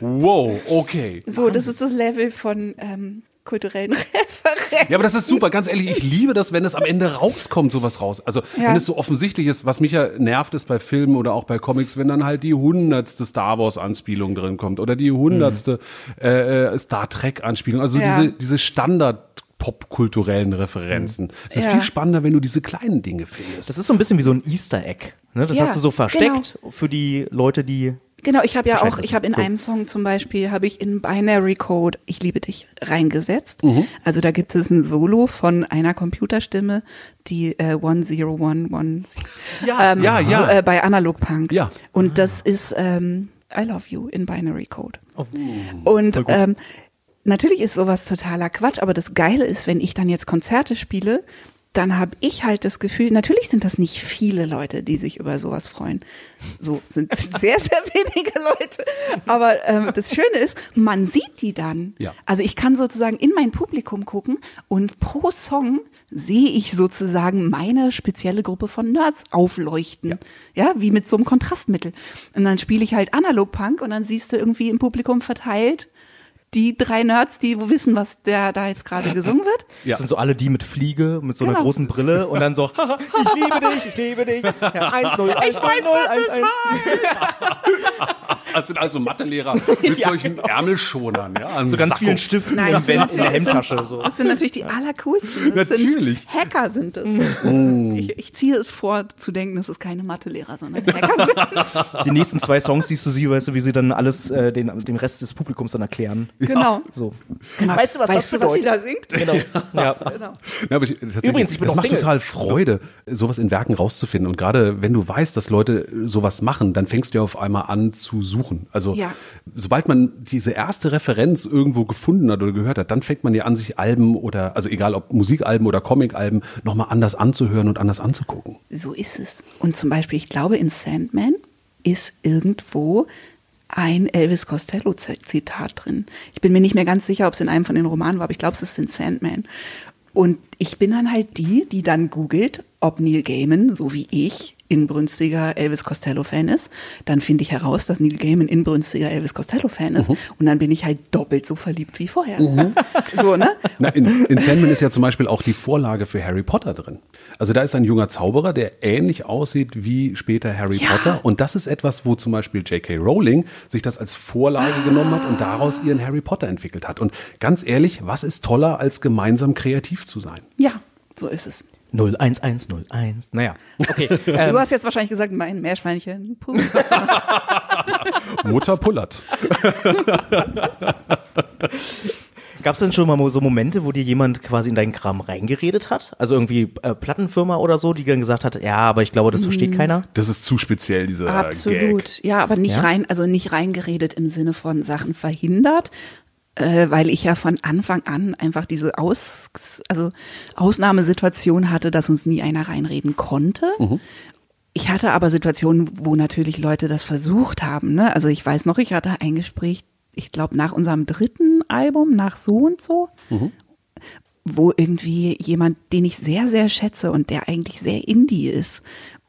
Wow, okay. So, das ist das Level von ähm, kulturellen Referenzen. Ja, aber das ist super, ganz ehrlich, ich liebe das, wenn es am Ende rauskommt, sowas raus. Also, Ja. wenn es so offensichtlich ist, was mich ja nervt, ist bei Filmen oder auch bei Comics, wenn dann halt die hundertste Star Wars Anspielung drin kommt oder die hundertste äh, äh, Star Trek Anspielung. Also Ja. diese, diese Standard popkulturellen Referenzen. Es ist Ja. viel spannender, wenn du diese kleinen Dinge findest. Das ist so ein bisschen wie so ein Easter Egg. Ne? Das Ja, hast du so versteckt für die Leute, die. Genau, ich habe ja auch, ich habe in So. einem Song zum Beispiel, habe ich in Binary Code Ich liebe dich reingesetzt. Mhm. Also da gibt es ein Solo von einer Computerstimme, die äh, 1011 Ja, ähm, ja, ja. So, äh, bei Analog Punk. Ja. Und das ist ähm, I Love You in Binary Code. Oh, Und ähm, natürlich ist sowas totaler Quatsch, aber das Geile ist, wenn ich dann jetzt Konzerte spiele, dann habe ich halt das Gefühl, natürlich sind das nicht viele Leute, die sich über sowas freuen. So sind sehr, sehr wenige Leute. Aber ähm, das Schöne ist, man sieht die dann. Ja. Also ich kann sozusagen in mein Publikum gucken und pro Song sehe ich sozusagen meine spezielle Gruppe von Nerds aufleuchten. Ja, wie mit so einem Kontrastmittel. Und dann spiele ich halt Analog-Punk und dann siehst du irgendwie im Publikum verteilt die drei Nerds, die wissen, was der da jetzt gerade gesungen wird. Das sind so alle die mit Fliege, mit so einer Genau. großen Brille und dann so, haha, ich liebe dich, ich liebe dich. Ja, 1 0 1 0 1 1 Das sind also Mathelehrer mit solchen Ärmelschonern, ja. an So ganz Sakko. vielen Stiften Nein, im in der Hemdtasche. das So. Das sind natürlich die allercoolsten. Das Natürlich. Sind Hacker sind es. Mm. Ich, ich ziehe es vor, zu denken, dass es keine Mathelehrer, sondern Hacker sind. Die nächsten zwei Songs siehst du sie, weißt du, wie sie dann alles äh, den, dem Rest des Publikums dann erklären. Genau. So. Weißt du, was weißt das du, was sie da singt? Genau. Ja. Genau. Ja, aber ich, Übrigens, ich bin das macht Single. total Freude, sowas in Werken rauszufinden. Und gerade wenn du weißt, dass Leute sowas machen, dann fängst du ja auf einmal an zu suchen. Also Ja. sobald man diese erste Referenz irgendwo gefunden hat oder gehört hat, dann fängt man ja an, sich Alben oder, also egal ob Musikalben oder Comikalben, nochmal anders anzuhören und anders anzugucken. So ist es. Und zum Beispiel, ich glaube, in Sandman ist irgendwo ein Elvis Costello-Zitat drin. Ich bin mir nicht mehr ganz sicher, ob es in einem von den Romanen war, aber ich glaube, es ist in Sandman. Und ich bin dann halt die, die dann googelt, ob Neil Gaiman, so wie ich, inbrünstiger Elvis Costello-Fan ist. Dann finde ich heraus, dass Neil Gaiman inbrünstiger Elvis Costello-Fan ist. Und dann bin ich halt doppelt so verliebt wie vorher. So, ne? Na, in, in Sandman ist ja zum Beispiel auch die Vorlage für Harry Potter drin. Also da ist ein junger Zauberer, der ähnlich aussieht wie später Harry Ja. Potter. Und das ist etwas, wo zum Beispiel J.K. Rowling sich das als Vorlage genommen hat und daraus ihren Harry Potter entwickelt hat. Und ganz ehrlich, was ist toller, als gemeinsam kreativ zu sein? Ja, so ist es. 01101. Naja, okay. Ähm, du hast jetzt wahrscheinlich gesagt, mein Meerschweinchen. Puh. Mutter pullert. Gab es denn schon mal so Momente, wo dir jemand quasi in deinen Kram reingeredet hat? Also irgendwie äh, Plattenfirma oder so, die dann gesagt hat, ja, aber ich glaube, das versteht keiner. Das ist zu speziell, dieser Absolut. Gag. Ja, aber nicht Ja? rein, also nicht reingeredet im Sinne von Sachen verhindert, äh, weil ich ja von Anfang an einfach diese Aus, also Ausnahmesituation hatte, dass uns nie einer reinreden konnte. Ich hatte aber Situationen, wo natürlich Leute das versucht haben. Ne? Also ich weiß noch, ich hatte ein Gespräch, ich glaube nach unserem dritten Album, nach so und so, wo irgendwie jemand, den ich sehr, sehr schätze und der eigentlich sehr indie ist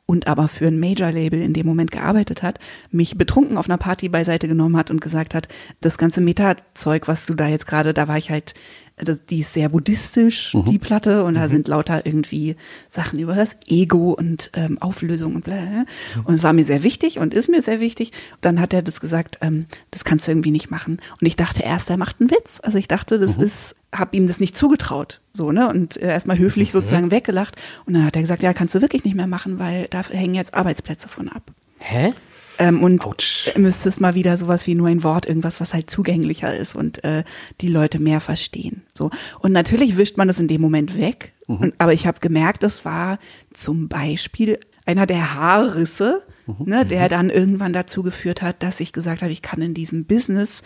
und aber für ein Major-Label in dem Moment gearbeitet hat, mich betrunken auf einer Party beiseite genommen hat und gesagt hat, das ganze Meta-Zeug, was du da jetzt gerade, da war ich halt, das, die ist sehr buddhistisch, die Platte, und da sind lauter irgendwie Sachen über das Ego und ähm, Auflösung und bla. Und es war mir sehr wichtig und ist mir sehr wichtig. Dann hat er das gesagt, ähm, das kannst du irgendwie nicht machen. Und ich dachte erst, er macht einen Witz. Also ich dachte, das ist, hab ihm das nicht zugetraut, so ne, und äh, erstmal höflich sozusagen weggelacht. Und dann hat er gesagt, ja, kannst du wirklich nicht mehr machen, weil da hängen jetzt Arbeitsplätze von ab. Hä? Ähm, und er müsste es mal wieder sowas wie nur ein Wort, irgendwas, was halt zugänglicher ist und äh, die Leute mehr verstehen. So. Und natürlich wischt man das in dem Moment weg. Und, aber ich habe gemerkt, das war zum Beispiel einer der Haarrisse, ne, der dann irgendwann dazu geführt hat, dass ich gesagt habe, ich kann in diesem Business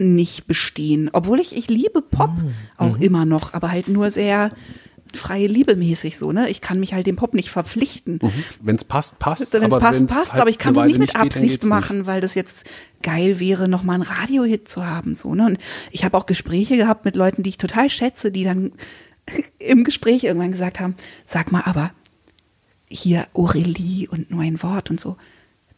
nicht bestehen. Obwohl ich, ich liebe Pop auch immer noch, aber halt nur sehr freie Liebe mäßig so, ne? Ich kann mich halt dem Pop nicht verpflichten. Wenn es passt, passt. Wenn es passt, wenn's passt, halt aber ich kann das nicht mit geht, Absicht nicht. machen, weil das jetzt geil wäre, nochmal einen Radiohit zu haben. So, ne? Und ich habe auch Gespräche gehabt mit Leuten, die ich total schätze, die dann im Gespräch irgendwann gesagt haben, sag mal, aber hier Aurelie und nur ein Wort und so.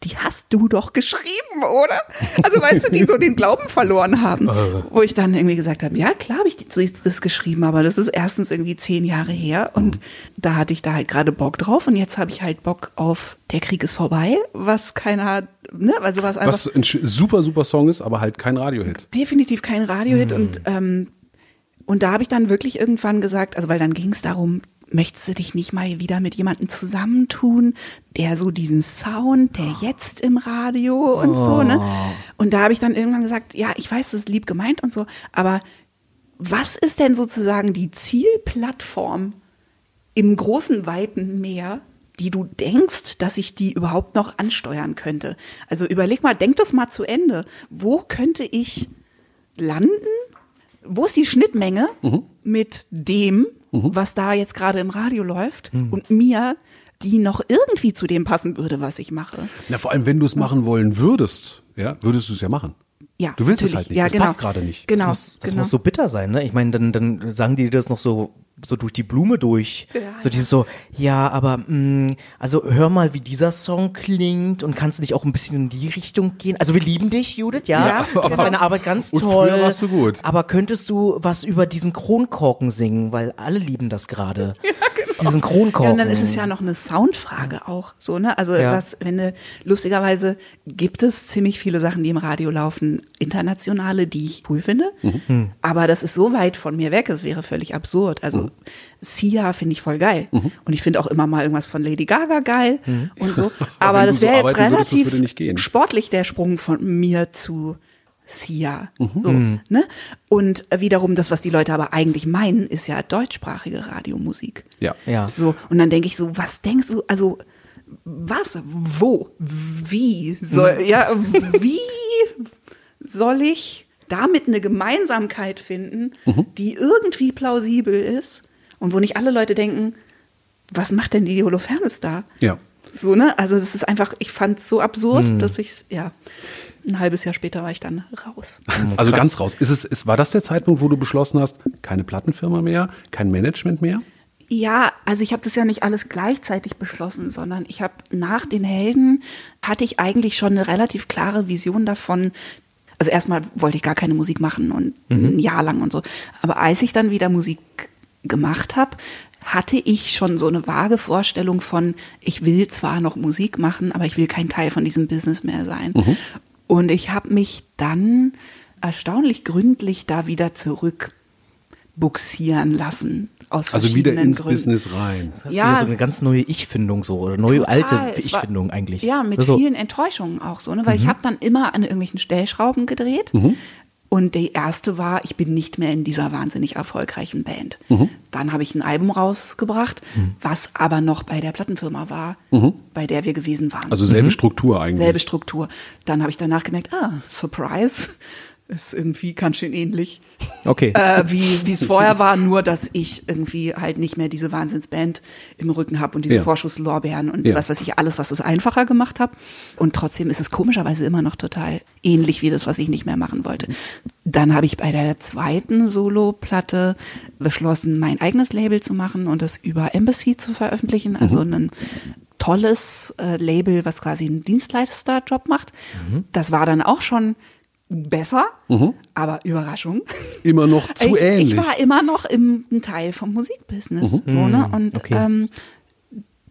Die hast du doch geschrieben, oder? Also weißt du, die so den Glauben verloren haben. Wo ich dann irgendwie gesagt habe, ja klar habe ich die- das geschrieben, aber das ist erstens irgendwie zehn Jahre her und da hatte ich da halt gerade Bock drauf und jetzt habe ich halt Bock auf Der Krieg ist vorbei, was keiner, ne, also was einfach Was ein super, super Song ist, aber halt kein Radiohit. definitiv kein Radiohit und ähm, und da habe ich dann wirklich irgendwann gesagt, also weil dann ging es darum, möchtest du dich nicht mal wieder mit jemandem zusammentun, der so diesen Sound, der jetzt im Radio und so, ne? Und da habe ich dann irgendwann gesagt, ja, ich weiß, das ist lieb gemeint und so, aber was ist denn sozusagen die Zielplattform im großen, weiten Meer, die du denkst, dass ich die überhaupt noch ansteuern könnte? Also überleg mal, denk das mal zu Ende. Wo könnte ich landen? Wo ist die Schnittmenge mit dem, was da jetzt gerade im Radio läuft und mir, die noch irgendwie zu dem passen würde, was ich mache? Na, vor allem, wenn du es machen wollen würdest, ja, würdest du es ja machen. Ja, Du willst es natürlich. halt nicht. Ja, das genau. passt gerade nicht. Genau. Das, muss, das genau. muss so bitter sein, ne? Ich meine, dann, dann sagen die das noch so, so durch die Blume durch. Ja, so dieses so, ja, aber mh, also hör mal, wie dieser Song klingt und kannst du nicht auch ein bisschen in die Richtung gehen? Also wir lieben dich, Judith, ja. Ja, du machst deine Arbeit ganz Und toll. früher warst du gut. Aber könntest du was über diesen Kronkorken singen? Weil alle lieben das gerade. Ja. Diesen Kronkorken. Ja, und dann ist es ja noch eine Soundfrage auch, so, ne? Also, Ja. was, wenn du, lustigerweise gibt es ziemlich viele Sachen, die im Radio laufen, internationale, die ich cool finde. Mhm. Aber das ist so weit von mir weg, es wäre völlig absurd. Also, Sia finde ich voll geil. Mhm. Und ich finde auch immer mal irgendwas von Lady Gaga geil und so. Aber das wäre jetzt arbeiten würdest, das relativ sportlich der Sprung von mir zu Sia. Mhm. So, ne? Und wiederum das, was die Leute aber eigentlich meinen, ist ja deutschsprachige Radiomusik. Ja. Ja. So, und dann denke ich so, was denkst du, also, was, wo, wie soll, ja, wie soll ich damit eine Gemeinsamkeit finden, die irgendwie plausibel ist und wo nicht alle Leute denken, was macht denn die Holofernes da? Ja. So, ne? Also, das ist einfach, ich fand es so absurd, dass ich ja, ein halbes Jahr später war ich dann raus. Also ganz raus. Ist es, ist, war das der Zeitpunkt, wo du beschlossen hast, keine Plattenfirma mehr, kein Management mehr? Ja, also ich habe das ja nicht alles gleichzeitig beschlossen, sondern ich habe nach den Helden hatte ich eigentlich schon eine relativ klare Vision davon. Also erstmal wollte ich gar keine Musik machen und ein Jahr lang und so. Aber als ich dann wieder Musik gemacht habe, hatte ich schon so eine vage Vorstellung von, ich will zwar noch Musik machen, aber ich will kein Teil von diesem Business mehr sein. Und ich habe mich dann erstaunlich gründlich da wieder zurück buxieren lassen. Aus Also wieder verschiedenen ins Gründen. Business rein. Das ist Ja. wieder so eine ganz neue Ich-Findung so oder neue Total. alte Ich-Findung eigentlich. Ja, mit Also, vielen Enttäuschungen auch so, ne? Weil ich habe dann immer an irgendwelchen Stellschrauben gedreht. Und die erste war, ich bin nicht mehr in dieser wahnsinnig erfolgreichen Band. Dann habe ich ein Album rausgebracht, was aber noch bei der Plattenfirma war, bei der wir gewesen waren. Also selbe Struktur eigentlich. Selbe Struktur. Dann habe ich danach gemerkt, ah, Surprise. Ist irgendwie ganz schön ähnlich Okay. äh, wie es vorher war, nur dass ich irgendwie halt nicht mehr diese Wahnsinnsband im Rücken habe und diese Ja. Vorschusslorbeeren und Ja. was weiß ich, alles, was es einfacher gemacht habe. Und trotzdem ist es komischerweise immer noch total ähnlich wie das, was ich nicht mehr machen wollte. Dann habe ich bei der zweiten Solo-Platte beschlossen, mein eigenes Label zu machen und das über Embassy zu veröffentlichen, also Mhm. ein tolles äh, Label, was quasi einen Dienstleisterjob macht. Das war dann auch schon besser, aber Überraschung. Immer noch Mhm. zu ich, ähnlich. Ich war immer noch im Teil vom Musikbusiness. Mhm. So, ne? Und okay. ähm,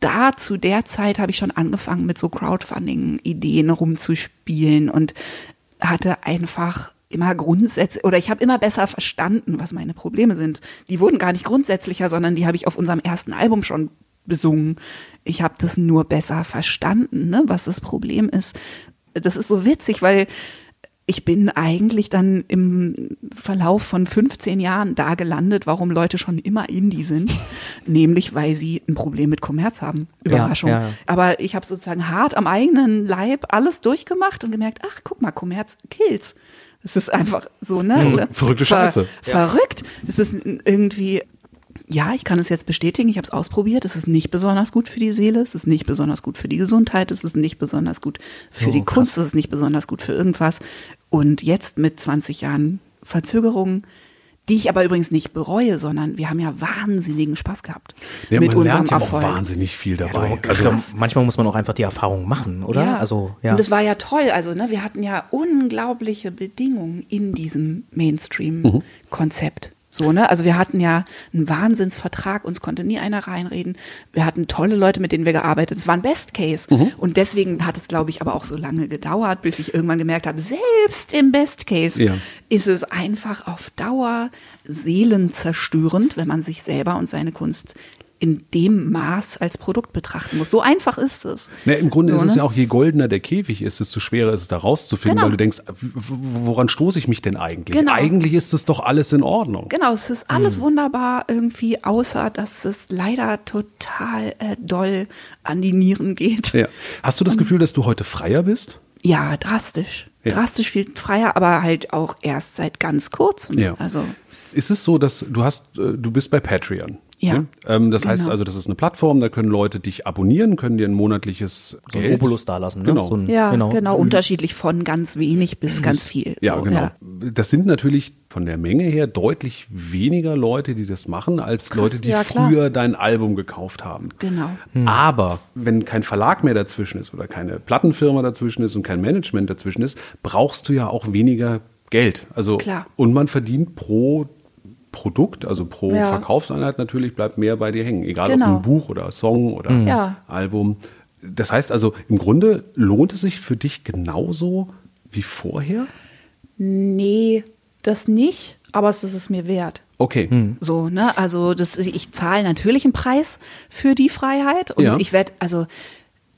da zu der Zeit habe ich schon angefangen mit so Crowdfunding-Ideen rumzuspielen und hatte einfach immer grundsätzlich oder ich habe immer besser verstanden, was meine Probleme sind. Die wurden gar nicht grundsätzlicher, sondern die habe ich auf unserem ersten Album schon besungen. Ich habe das nur besser verstanden, ne, was das Problem ist. Das ist so witzig, weil ich bin eigentlich dann im Verlauf von 15 Jahren da gelandet, warum Leute schon immer Indie sind, nämlich weil sie ein Problem mit Kommerz haben. Überraschung. ja, ja. Aber ich habe sozusagen hart am eigenen Leib alles durchgemacht und gemerkt, ach, guck mal, Kommerz kills. Es ist einfach so, ne? Ver- verrückte Scheiße. Verrückt. Es ist irgendwie ja, ich kann es jetzt bestätigen, ich habe es ausprobiert. Es ist nicht besonders gut für die Seele, es ist nicht besonders gut für die Gesundheit, es ist nicht besonders gut für Oh, die krass. Kunst, es ist nicht besonders gut für irgendwas. Und jetzt mit 20 Jahren Verzögerung, die ich aber übrigens nicht bereue, sondern wir haben ja wahnsinnigen Spaß gehabt Ja, mit man unserem lernt ja auch Erfolg. wahnsinnig viel dabei. ich also, glaub, manchmal muss man auch einfach die Erfahrung machen, oder? Ja. Also, ja. Und es war ja toll. Also, ne, wir hatten ja unglaubliche Bedingungen in diesem Mainstream-Konzept. So, ne? Also wir hatten ja einen Wahnsinnsvertrag, uns konnte nie einer reinreden. Wir hatten tolle Leute, mit denen wir gearbeitet. Es war ein Best Case. Und deswegen hat es, glaube ich, aber auch so lange gedauert, bis ich irgendwann gemerkt habe, selbst im Best Case Ja. ist es einfach auf Dauer seelenzerstörend, wenn man sich selber und seine Kunst in dem Maß als Produkt betrachten muss. So einfach ist es. Na, Im Grunde So, ist es ne? ja auch, je goldener der Käfig ist, desto schwerer ist es da rauszufinden, Genau. weil du denkst, woran stoße ich mich denn eigentlich? Genau. Eigentlich ist es doch alles in Ordnung. Genau, es ist alles wunderbar irgendwie, außer dass es leider total äh, doll an die Nieren geht. Ja. Hast du das Gefühl, dass du heute freier bist? Ja, drastisch. Ja. Drastisch viel freier, aber halt auch erst seit ganz kurzem. Ja. Also Ist es so, dass du hast, äh, du bist bei Patreon? Ja. ne? Ähm, das heißt Genau. also, das ist eine Plattform, da können Leute dich abonnieren, können dir ein monatliches so ein. Obolus dalassen. Ne? Genau. So ein, ja, genau. unterschiedlich von ganz wenig bis ganz viel. Ja, So, genau. Das sind natürlich von der Menge her deutlich weniger Leute, die das machen, als Leute, die ja, früher dein Album gekauft haben. Genau. Aber wenn kein Verlag mehr dazwischen ist oder keine Plattenfirma dazwischen ist und kein Management dazwischen ist, brauchst du ja auch weniger Geld. Also Klar. und man verdient pro Produkt, also pro Ja. Verkaufseinheit natürlich bleibt mehr bei dir hängen, egal Genau. ob ein Buch oder Song oder Ja. Album. Das heißt also, im Grunde lohnt es sich für dich genauso wie vorher? Nee, das nicht, aber es ist es mir wert. Okay. So, ne? Also das, ich zahle natürlich einen Preis für die Freiheit und Ja. ich werde, also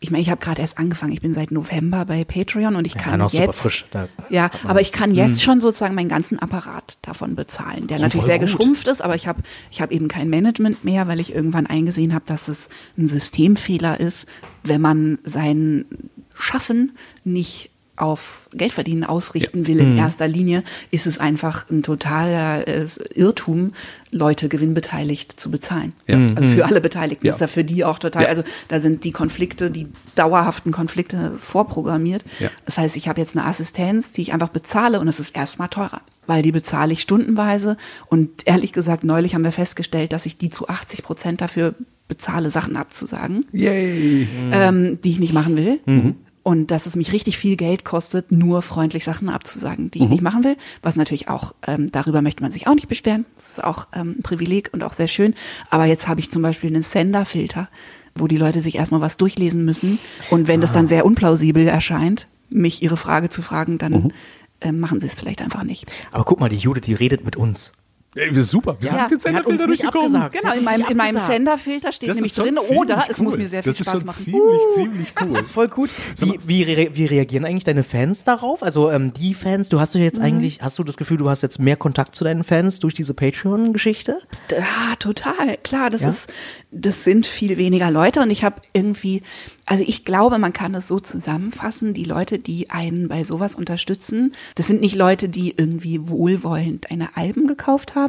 ich meine, ich habe gerade erst angefangen. Ich bin seit November bei Patreon und ich kann super jetzt, frisch. Ja, aber ich kann jetzt schon sozusagen meinen ganzen Apparat davon bezahlen, der natürlich sehr gut. geschrumpft ist, aber ich habe ich habe eben kein Management mehr, weil ich irgendwann eingesehen habe, dass es ein Systemfehler ist, wenn man sein Schaffen nicht auf Geldverdienen ausrichten will in erster Linie, ist es einfach ein totaler äh, Irrtum, Leute gewinnbeteiligt zu bezahlen. Ja. Also für alle Beteiligten Ja. ist da für die auch total, Ja. also da sind die Konflikte, die dauerhaften Konflikte vorprogrammiert. Ja. Das heißt, ich habe jetzt eine Assistenz, die ich einfach bezahle und es ist erstmal teurer. weil die bezahle ich stundenweise. Und ehrlich gesagt, neulich haben wir festgestellt, dass ich die zu 80 Prozent dafür bezahle, Sachen abzusagen, Yay. ähm, die ich nicht machen will. Und dass es mich richtig viel Geld kostet, nur freundlich Sachen abzusagen, die ich nicht machen will. Was natürlich auch, ähm, darüber möchte man sich auch nicht beschweren. Das ist auch ähm, ein Privileg und auch sehr schön. Aber jetzt habe ich zum Beispiel einen Sender-Filter, wo die Leute sich erstmal was durchlesen müssen. Und wenn das dann sehr unplausibel erscheint, mich ihre Frage zu fragen, dann ähm, machen sie es vielleicht einfach nicht. Aber guck mal, die Judith, die redet mit uns. Ey, super. Wir Ja, sind den Senderfilter durchgekommen. abgesagt. Genau, in meinem, in meinem Sender-Filter steht Das nämlich drin, oder es cool. muss mir sehr viel das ist Spaß schon machen. Ziemlich, ziemlich cool. Das ist voll gut. Wie, wie, re wie reagieren eigentlich deine Fans darauf? Also ähm, die Fans, du hast du jetzt eigentlich, hast du das Gefühl, du hast jetzt mehr Kontakt zu deinen Fans durch diese Patreon-Geschichte? Ja, total. Klar, das Ja? ist, das sind viel weniger Leute und ich habe irgendwie, also ich glaube, man kann es so zusammenfassen, die Leute, die einen bei sowas unterstützen, das sind nicht Leute, die irgendwie wohlwollend eine Alben gekauft haben,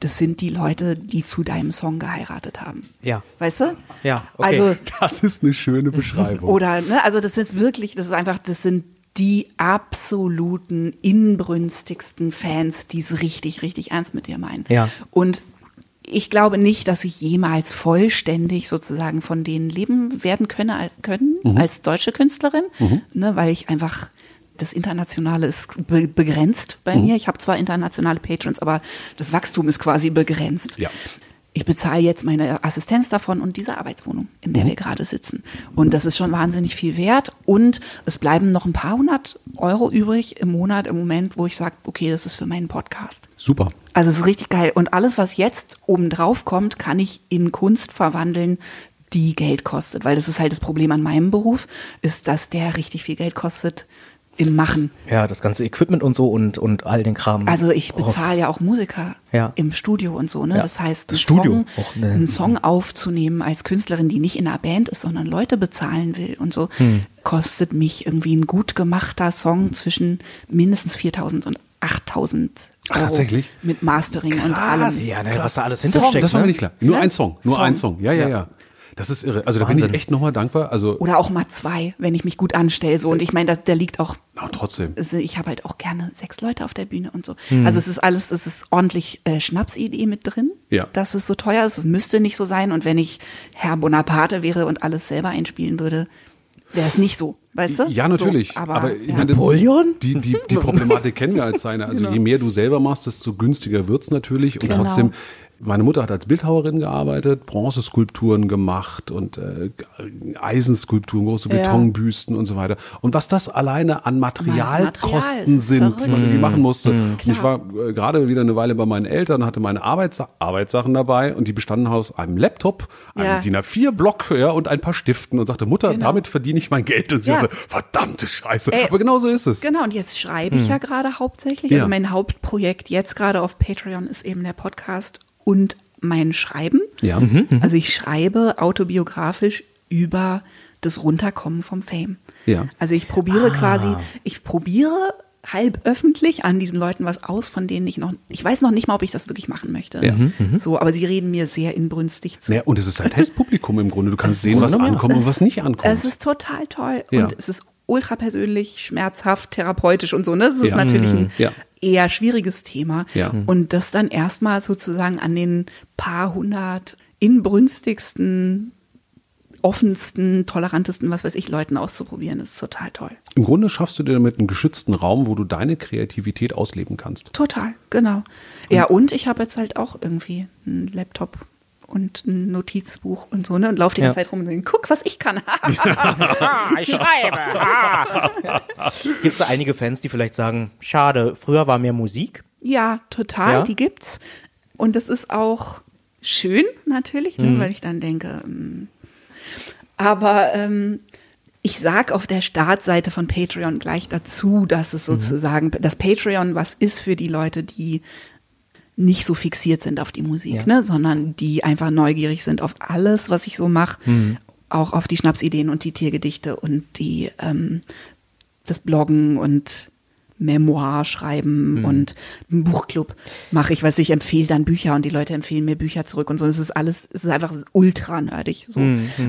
das sind die Leute, die zu deinem Song geheiratet haben. Ja. Weißt du? Ja, okay. Also, Das ist eine schöne Beschreibung. oder, ne, also das ist wirklich, das ist einfach, das sind die absoluten inbrünstigsten Fans, die es richtig, richtig ernst mit dir meinen. Ja. Und ich glaube nicht, dass ich jemals vollständig sozusagen von denen leben werden könne als können, als deutsche Künstlerin, ne, weil ich einfach das Internationale ist be begrenzt bei mir. Ich habe zwar internationale Patrons, aber das Wachstum ist quasi begrenzt. Ja. Ich bezahle jetzt meine Assistenz davon und diese Arbeitswohnung, in der wir gerade sitzen. Und das ist schon wahnsinnig viel wert. Und es bleiben noch ein paar hundert Euro übrig im Monat, im Moment, wo ich sage, okay, das ist für meinen Podcast. Super. Also es ist richtig geil. Und alles, was jetzt obendrauf kommt, kann ich in Kunst verwandeln, die Geld kostet. Weil das ist halt das Problem an meinem Beruf, ist, dass der richtig viel Geld kostet im Machen. Ja, das ganze Equipment und so und, und all den Kram. Also ich Oh. bezahle ja auch Musiker Ja. im Studio und so, ne? Ja. Das heißt, Das einen Studio Song, ne? einen Song aufzunehmen als Künstlerin, die nicht in einer Band ist, sondern Leute bezahlen will und so, Hm. kostet mich irgendwie ein gut gemachter Song zwischen mindestens 4.000 und 8.000 Euro. tatsächlich? Mit Mastering und allem. Ja, ne, was da alles hintersteckt. das war mir ne? nicht klar. Nur Ne? ein Song. Nur Song. ein Song. Ja, ja, Ja. Das ist irre. Also da bin ich echt nochmal dankbar. Also, Oder auch mal zwei, wenn ich mich gut anstelle. So. Und ich meine, da, da liegt auch na, trotzdem. also ich habe halt auch gerne sechs Leute auf der Bühne und so. Hm. Also es ist alles, es ist ordentlich äh, Schnapsidee mit drin, Ja. dass es so teuer ist. Es müsste nicht so sein. Und wenn ich Herr Bonaparte wäre und alles selber einspielen würde, wäre es nicht so. Weißt du? Ja, natürlich. So, aber, aber ich ja. meine, Napoleon? Die, die, die Problematik kennen wir als seine. Also Genau. je mehr du selber machst, desto günstiger wird's natürlich. Und Genau. trotzdem, meine Mutter hat als Bildhauerin gearbeitet, Bronzeskulpturen gemacht und äh, Eisenskulpturen, große Ja. Betonbüsten und so weiter. Und was das alleine an Material Materialkosten ist sind, verrückt. was die machen musste. Und Klar. ich war äh, gerade wieder eine Weile bei meinen Eltern, hatte meine Arbeitssa Arbeitssachen dabei und die bestanden aus einem Laptop, einem Ja. DIN A4-Block ja, und ein paar Stiften und sagte, Mutter, Genau. damit verdiene ich mein Geld. Und sie Ja. sagte, verdammte Scheiße. Ey, Aber genau so ist es. Genau, und jetzt schreibe ich ja gerade hauptsächlich. Ja. Also mein Hauptprojekt jetzt gerade auf Patreon ist eben der Podcast und mein Schreiben. Ja. Also ich schreibe autobiografisch über das Runterkommen vom Fame. Ja. Also ich probiere quasi, ich probiere halb öffentlich an diesen Leuten was aus, von denen ich noch, ich weiß noch nicht mal, ob ich das wirklich machen möchte. Ja. So, aber sie reden mir sehr inbrünstig zu. Naja, und es ist ein Testpublikum im Grunde. Du kannst sehen, was ankommt und was nicht ankommt. Es ist total toll Ja. und es ist ultra persönlich, schmerzhaft, therapeutisch und so. Ne? Das ist Ja. natürlich ein Ja. Eher schwieriges Thema. Ja. Und das dann erstmal sozusagen an den paar hundert inbrünstigsten, offensten, tolerantesten, was weiß ich, Leuten auszuprobieren, ist total toll. Im Grunde schaffst du dir damit einen geschützten Raum, wo du deine Kreativität ausleben kannst. Total, genau. Ja, und ich habe jetzt halt auch irgendwie einen Laptop und ein Notizbuch und so, ne? Und laufe die ganze Ja. Zeit rum und denke, guck, was ich kann. ich schreibe. Gibt es da einige Fans, die vielleicht sagen, schade, früher war mehr Musik? Ja, total, Ja? die gibt's. Und das ist auch schön natürlich, ne, weil ich dann denke, ähm, aber ähm, ich sag auf der Startseite von Patreon gleich dazu, dass es sozusagen, dass Patreon was ist für die Leute, die nicht so fixiert sind auf die Musik, Ja. ne, sondern die einfach neugierig sind auf alles, was ich so mache, auch auf die Schnapsideen und die Tiergedichte und die ähm, das Bloggen und Memoir schreiben und einen Buchclub mache ich, was ich empfehle dann Bücher und die Leute empfehlen mir Bücher zurück und so. Es ist alles, es ist einfach ultra nerdig so.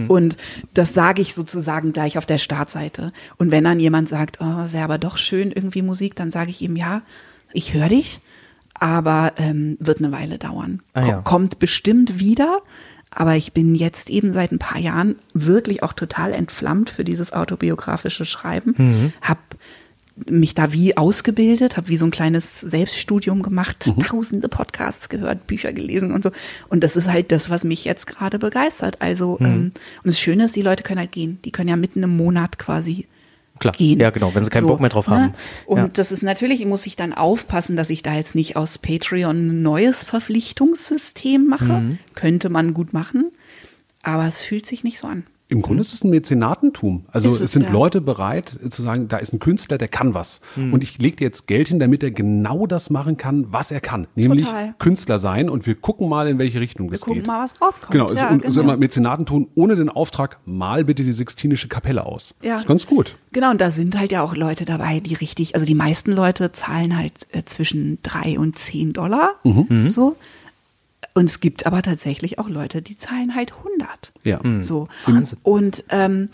Und das sage ich sozusagen gleich auf der Startseite. Und wenn dann jemand sagt, oh, wäre aber doch schön irgendwie Musik, dann sage ich ihm ja, ich höre dich, aber ähm, wird eine Weile dauern. Ah, ja. Kommt bestimmt wieder, aber ich bin jetzt eben seit ein paar Jahren wirklich auch total entflammt für dieses autobiografische Schreiben. Mhm. Hab mich da wie ausgebildet, habe wie so ein kleines Selbststudium gemacht, Mhm. tausende Podcasts gehört, Bücher gelesen und so. Und das ist halt das, was mich jetzt gerade begeistert. Also, Mhm. ähm, und das Schöne ist, die Leute können halt gehen. Die können ja mitten im Monat quasi Klar. gehen. Ja, genau, wenn sie keinen Bock mehr drauf haben. Ne? Und Ja. das ist natürlich, muss ich dann aufpassen, dass ich da jetzt nicht aus Patreon ein neues Verpflichtungssystem mache. Mhm. Könnte man gut machen, aber es fühlt sich nicht so an. Im Grunde ist es ein Mäzenatentum. Also es es, sind ja. Leute bereit zu sagen, da ist ein Künstler, der kann was. Und ich lege dir jetzt Geld hin, damit er genau das machen kann, was er kann. Nämlich Total. Künstler sein. Und wir gucken mal, in welche Richtung Wir das gucken geht. mal, was rauskommt. Genau, ja, und genau. mal, Mäzenatentum ohne den Auftrag, mal bitte die Sixtinische Kapelle aus. Ja. Das ist ganz gut. Genau, und da sind halt ja auch Leute dabei, die richtig, also die meisten Leute zahlen halt äh, zwischen drei und zehn Dollar, Mhm. so. Und es gibt aber tatsächlich auch Leute, die zahlen halt 100. Ja. So. Wahnsinn. Und ähm,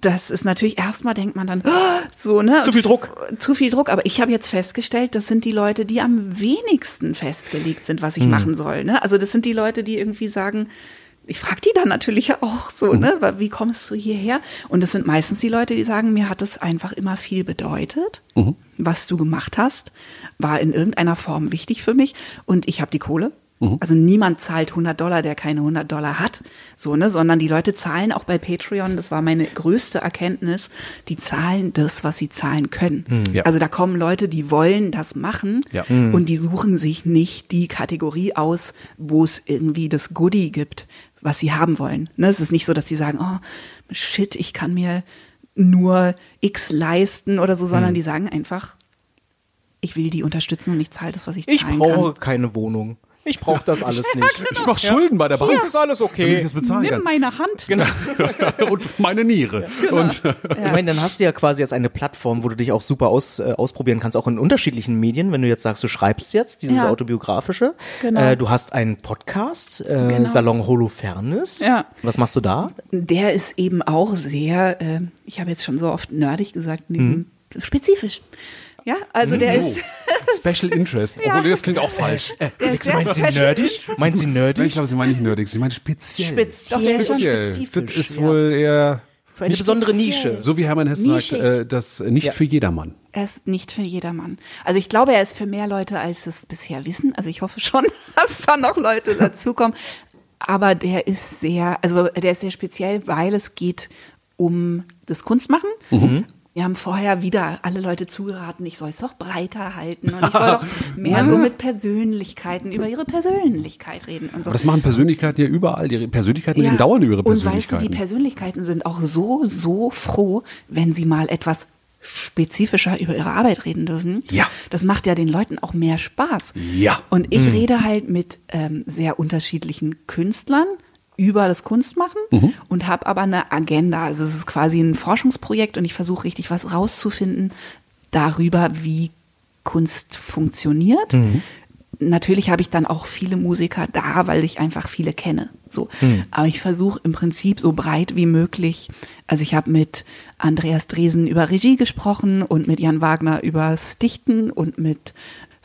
das ist natürlich, erstmal denkt man dann, "Ah", so, ne? Zu viel Druck. Zu viel Druck. Aber ich habe jetzt festgestellt, das sind die Leute, die am wenigsten festgelegt sind, was ich machen soll. Ne? Also das sind die Leute, die irgendwie sagen, ich frage die dann natürlich ja auch so, ne? Wa- Wie kommst du hierher? Und das sind meistens die Leute, die sagen, mir hat es einfach immer viel bedeutet, was du gemacht hast, war in irgendeiner Form wichtig für mich und ich habe die Kohle. Also niemand zahlt 100 Dollar, der keine 100 Dollar hat, so ne, sondern die Leute zahlen auch bei Patreon. Das war meine größte Erkenntnis. Die zahlen das, was sie zahlen können. Ja. Also da kommen Leute, die wollen das machen Ja. und die suchen sich nicht die Kategorie aus, wo es irgendwie das Goodie gibt, was sie haben wollen. Ne, es ist nicht so, dass die sagen, oh shit, ich kann mir nur X leisten oder so, sondern die sagen einfach, ich will die unterstützen und ich zahle das, was ich Ich zahlen brauche kann. keine Wohnung. Ich brauche das alles nicht. Ich mache Schulden bei der Bank. Das ist alles Damit ich okay. das bezahlen Nimm kann. meine Hand. Genau. Und meine Niere. Und Ich meine, dann hast du ja quasi jetzt eine Plattform, wo du dich auch super aus, äh, ausprobieren kannst, auch in unterschiedlichen Medien. Wenn du jetzt sagst, du schreibst jetzt dieses Ja. autobiografische. Genau. Äh, du hast einen Podcast, äh, Genau. Salon Holofernes. Ja. Was machst du da? Der ist eben auch sehr, äh, ich habe jetzt schon so oft nerdig gesagt, in diesem spezifisch. Ja, also der So. ist, Special Interest. Obwohl, das klingt auch falsch. sehr Meint sie nerdig? Meint sie Ich nerdig? glaube, sie meinen nicht nerdig, sie meinen speziell. Speziell. Doch, der ist schon Speziell. spezifisch. Das ist ja. wohl eher, Für eine besondere speziell. Nische. so wie Hermann Hesse sagt, Nischig. äh, das nicht Ja. für jedermann. Er ist nicht für jedermann. Also ich glaube, er ist für mehr Leute, als es bisher wissen. Also ich hoffe schon, dass da noch Leute dazukommen. Aber der ist sehr, also der ist sehr speziell, weil es geht um das Kunstmachen. Wir haben vorher wieder alle Leute zugeraten, ich soll es doch breiter halten und ich soll doch mehr so mit Persönlichkeiten über ihre Persönlichkeit reden und so. Aber das machen Persönlichkeiten ja überall. Die Persönlichkeiten Ja. dauernd über ihre Und weißt du, Persönlichkeiten. die Persönlichkeiten sind auch so, so froh, wenn sie mal etwas spezifischer über ihre Arbeit reden dürfen. Ja. Das macht ja den Leuten auch mehr Spaß. Ja. Und ich rede halt mit ähm, sehr unterschiedlichen Künstlern über das Kunstmachen und habe aber eine Agenda. Also es ist quasi ein Forschungsprojekt und ich versuche richtig was rauszufinden darüber, wie Kunst funktioniert. Natürlich habe ich dann auch viele Musiker da, weil ich einfach viele kenne. So, aber ich versuche im Prinzip so breit wie möglich. Also ich habe mit Andreas Dresen über Regie gesprochen und mit Jan Wagner übers Dichten und mit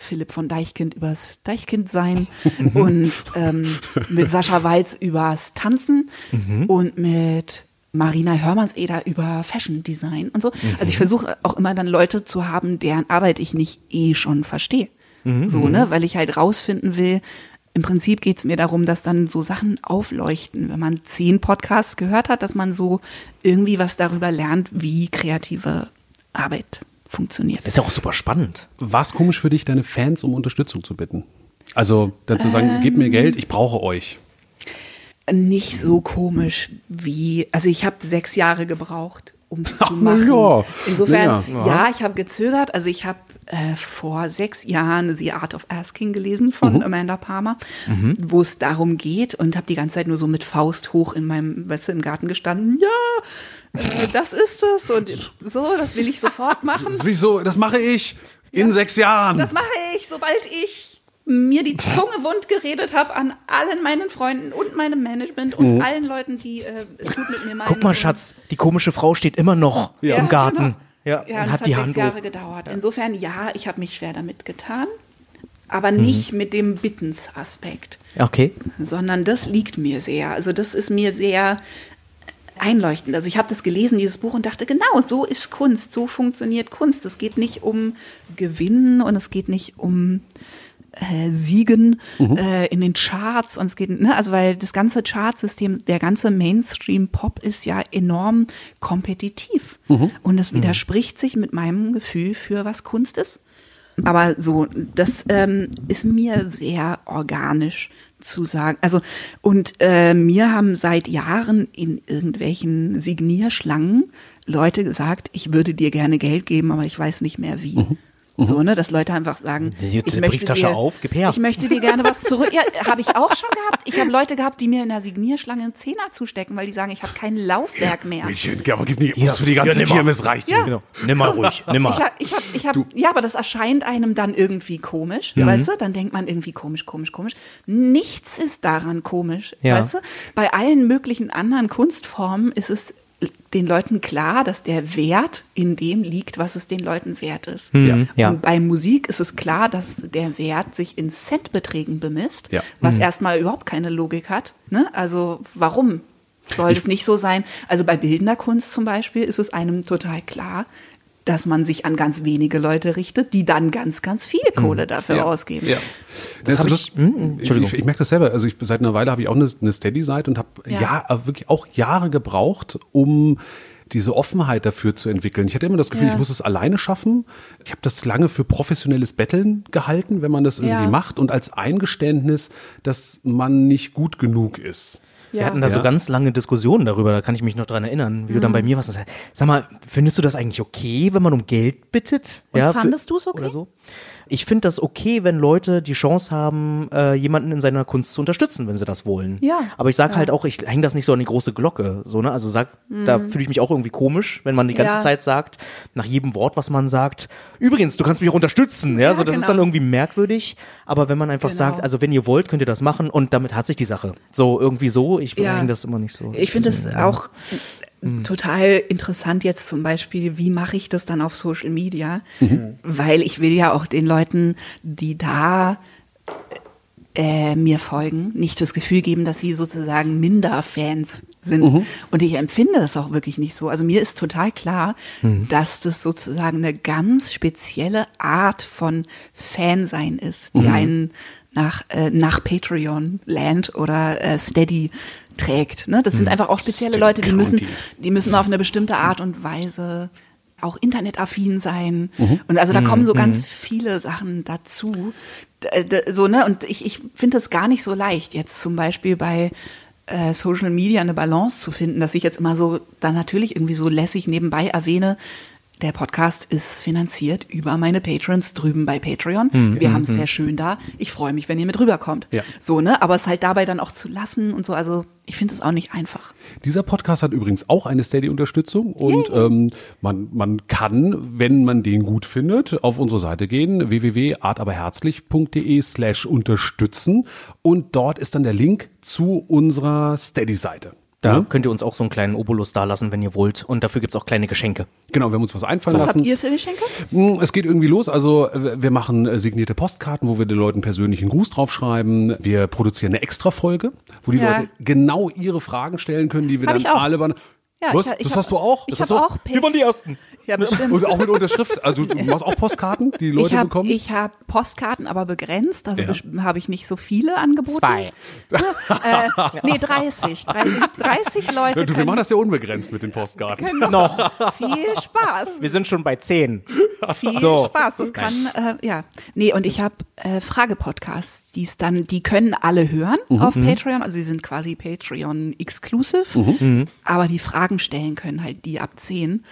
Philipp von Deichkind übers Deichkind-Sein und ähm, mit Sascha Walz übers Tanzen und mit Marina Hörmannseder über Fashion Design und so. Also ich versuche auch immer dann Leute zu haben, deren Arbeit ich nicht eh schon verstehe. So, ne, weil ich halt rausfinden will, im Prinzip geht's mir darum, dass dann so Sachen aufleuchten, wenn man zehn Podcasts gehört hat, dass man so irgendwie was darüber lernt, wie kreative Arbeit funktioniert. Das ist ja auch super spannend. War es komisch für dich, deine Fans um Unterstützung zu bitten? Also dann zu sagen, gebt mir Ähm. Geld, ich brauche euch. nicht so komisch wie, also ich habe sechs Jahre gebraucht, um es zu machen. ja. Insofern, Ja. ja, ich habe gezögert. Also ich habe äh, vor sechs Jahren The Art of Asking gelesen von Mhm. Amanda Palmer, wo es darum geht und habe die ganze Zeit nur so mit Faust hoch in meinem, weißt du, im Garten gestanden. Ja, äh, das ist es und so, das will ich sofort machen. Das, so, das mache ich in sechs Jahren. Das mache ich, sobald ich mir die Zunge wund geredet habe an allen meinen Freunden und meinem Management und Mhm. allen Leuten, die äh, es gut mit mir meinen. Guck mal, Schatz, die komische Frau steht immer noch Ja. im Garten. Genau. Ja, Ja, und hat es die hat Hand sechs Jahre hoch. gedauert. Insofern, ja, ich habe mich schwer damit getan, aber Mhm. nicht mit dem Bittensaspekt, Okay. sondern das liegt mir sehr. Also das ist mir sehr einleuchtend. Also ich habe das gelesen, dieses Buch, und dachte, genau, so ist Kunst, so funktioniert Kunst. Es geht nicht um Gewinnen und es geht nicht um äh, Siegen äh, in den Charts und es geht, ne, also weil das ganze Chartsystem, der ganze Mainstream-Pop ist ja enorm kompetitiv und es widerspricht sich mit meinem Gefühl für was Kunst ist. Aber so, das ähm, ist mir sehr organisch zu sagen. Also, und äh, mir haben seit Jahren in irgendwelchen Signierschlangen Leute gesagt, ich würde dir gerne Geld geben, aber ich weiß nicht mehr wie. So, ne, dass Leute einfach sagen, ich möchte, Brieftasche dir, auf, gib her. ich möchte dir gerne was zurück. Ja, habe ich auch schon gehabt. Ich habe Leute gehabt, die mir in der Signierschlange einen Zehner zustecken, weil die sagen, ich habe kein Laufwerk mehr. Mädchen, aber gib nicht aus für die ganze ja, nimm mal. Kirmes reicht. Ja. Genau. Nimm mal ruhig, nimm mal. Ich hab, ich hab, ich hab, ja, aber das erscheint einem dann irgendwie komisch, weißt du? Dann denkt man irgendwie komisch, komisch, komisch. Nichts ist daran komisch, Ja. weißt du? Bei allen möglichen anderen Kunstformen ist es den Leuten klar, dass der Wert in dem liegt, was es den Leuten wert ist. Mhm, ja. Und bei Musik ist es klar, dass der Wert sich in Centbeträgen bemisst, Ja. was erstmal überhaupt keine Logik hat. Ne? Also warum soll das nicht so sein? Also bei bildender Kunst zum Beispiel ist es einem total klar, dass man sich an ganz wenige Leute richtet, die dann ganz, ganz viel Kohle dafür Ja. ausgeben. Ja. Das, das, ich- hm, Entschuldigung. Ich, ich merke das selber. Also ich, seit einer Weile habe ich auch eine, eine Steady-Seite und habe Ja. ja. wirklich auch Jahre gebraucht, um diese Offenheit dafür zu entwickeln. Ich hatte immer das Gefühl, Ja. ich muss es alleine schaffen. Ich habe das lange für professionelles Betteln gehalten, wenn man das irgendwie Ja. macht und als Eingeständnis, dass man nicht gut genug ist. Wir hatten da so Ja. ganz lange Diskussionen darüber, da kann ich mich noch dran erinnern, wie du Mhm. dann bei mir warst. und sagst, Sag mal, findest du das eigentlich okay, wenn man um Geld bittet? Und für- fandest du's okay? Oder so? Ich finde das okay, wenn Leute die Chance haben, äh, jemanden in seiner Kunst zu unterstützen, wenn sie das wollen. Ja. Aber ich sage halt auch, ich hänge das nicht so an die große Glocke. So, ne? Also sag, da fühle ich mich auch irgendwie komisch, wenn man die ganze Mhm. Ja. Zeit sagt, nach jedem Wort, was man sagt, übrigens, du kannst mich auch unterstützen. Ja, Ja, so das ist genau. dann irgendwie merkwürdig. Aber wenn man einfach Genau. sagt, also wenn ihr wollt, könnt ihr das machen und damit hat sich die Sache. So irgendwie so. Ich Ja. hänge das immer nicht so. Ich finde es auch total interessant jetzt zum Beispiel, wie mache ich das dann auf Social Media? Weil ich will ja auch den Leuten, die da äh, mir folgen, nicht das Gefühl geben, dass sie sozusagen minder Fans sind. Und ich empfinde das auch wirklich nicht so. Also mir ist total klar, dass das sozusagen eine ganz spezielle Art von Fansein ist, die einen nach, äh, nach Patreon Land oder äh, Steady trägt. Ne? Das sind einfach auch spezielle Steady Leute, die müssen, die müssen auf eine bestimmte Art und Weise auch internetaffin sein. Und also da kommen so ganz viele Sachen dazu. D- So, ne? Und ich, ich finde es gar nicht so leicht, jetzt zum Beispiel bei äh, Social Media eine Balance zu finden, dass ich jetzt immer so dann natürlich irgendwie so lässig nebenbei erwähne, der Podcast ist finanziert über meine Patrons drüben bei Patreon. Wir haben es sehr schön da. Ich freue mich, wenn ihr mit rüberkommt. Ja. So, ne? Aber es halt dabei dann auch zu lassen und so. Also ich finde es auch nicht einfach. Dieser Podcast hat übrigens auch eine Steady-Unterstützung und ähm, man, man kann, wenn man den gut findet, auf unsere Seite gehen, www.artaberherzlich.de slash unterstützen und dort ist dann der Link zu unserer Steady-Seite. Da könnt ihr uns auch so einen kleinen Obolus dalassen, wenn ihr wollt. Und dafür gibt's auch kleine Geschenke. Genau, wir haben uns was einfallen Was lassen. habt ihr für Geschenke? Mm, Es geht irgendwie los. Also wir machen äh, signierte Postkarten, wo wir den Leuten persönlich einen Gruß draufschreiben. Wir produzieren eine Extra-Folge, wo die Ja. Leute genau ihre Fragen stellen können, die wir Hab dann ich auch. alle beantworten. Ja, Was? ich- ich das hab- hast du auch? ich hab du auch Wir waren die Ersten. Ja, bestimmt. Und auch mit Unterschrift. Also du machst auch Postkarten, die Leute ich habe bekommen? ich hab Postkarten, aber begrenzt. Also Ja. habe ich nicht so viele angeboten. Zwei. Äh, nee, 30. 30, 30 Leute du, wir machen das ja unbegrenzt mit den Postkarten. Noch. viel Spaß. Wir sind schon bei zehn. Viel So. Spaß. Das kann, äh, ja. Nee, und ich habe äh, Fragepodcasts, die dann, die können alle hören Mhm. auf Patreon. Also sie sind quasi Patreon exclusive. Mhm. Aber die Fragen stellen können halt die ab 10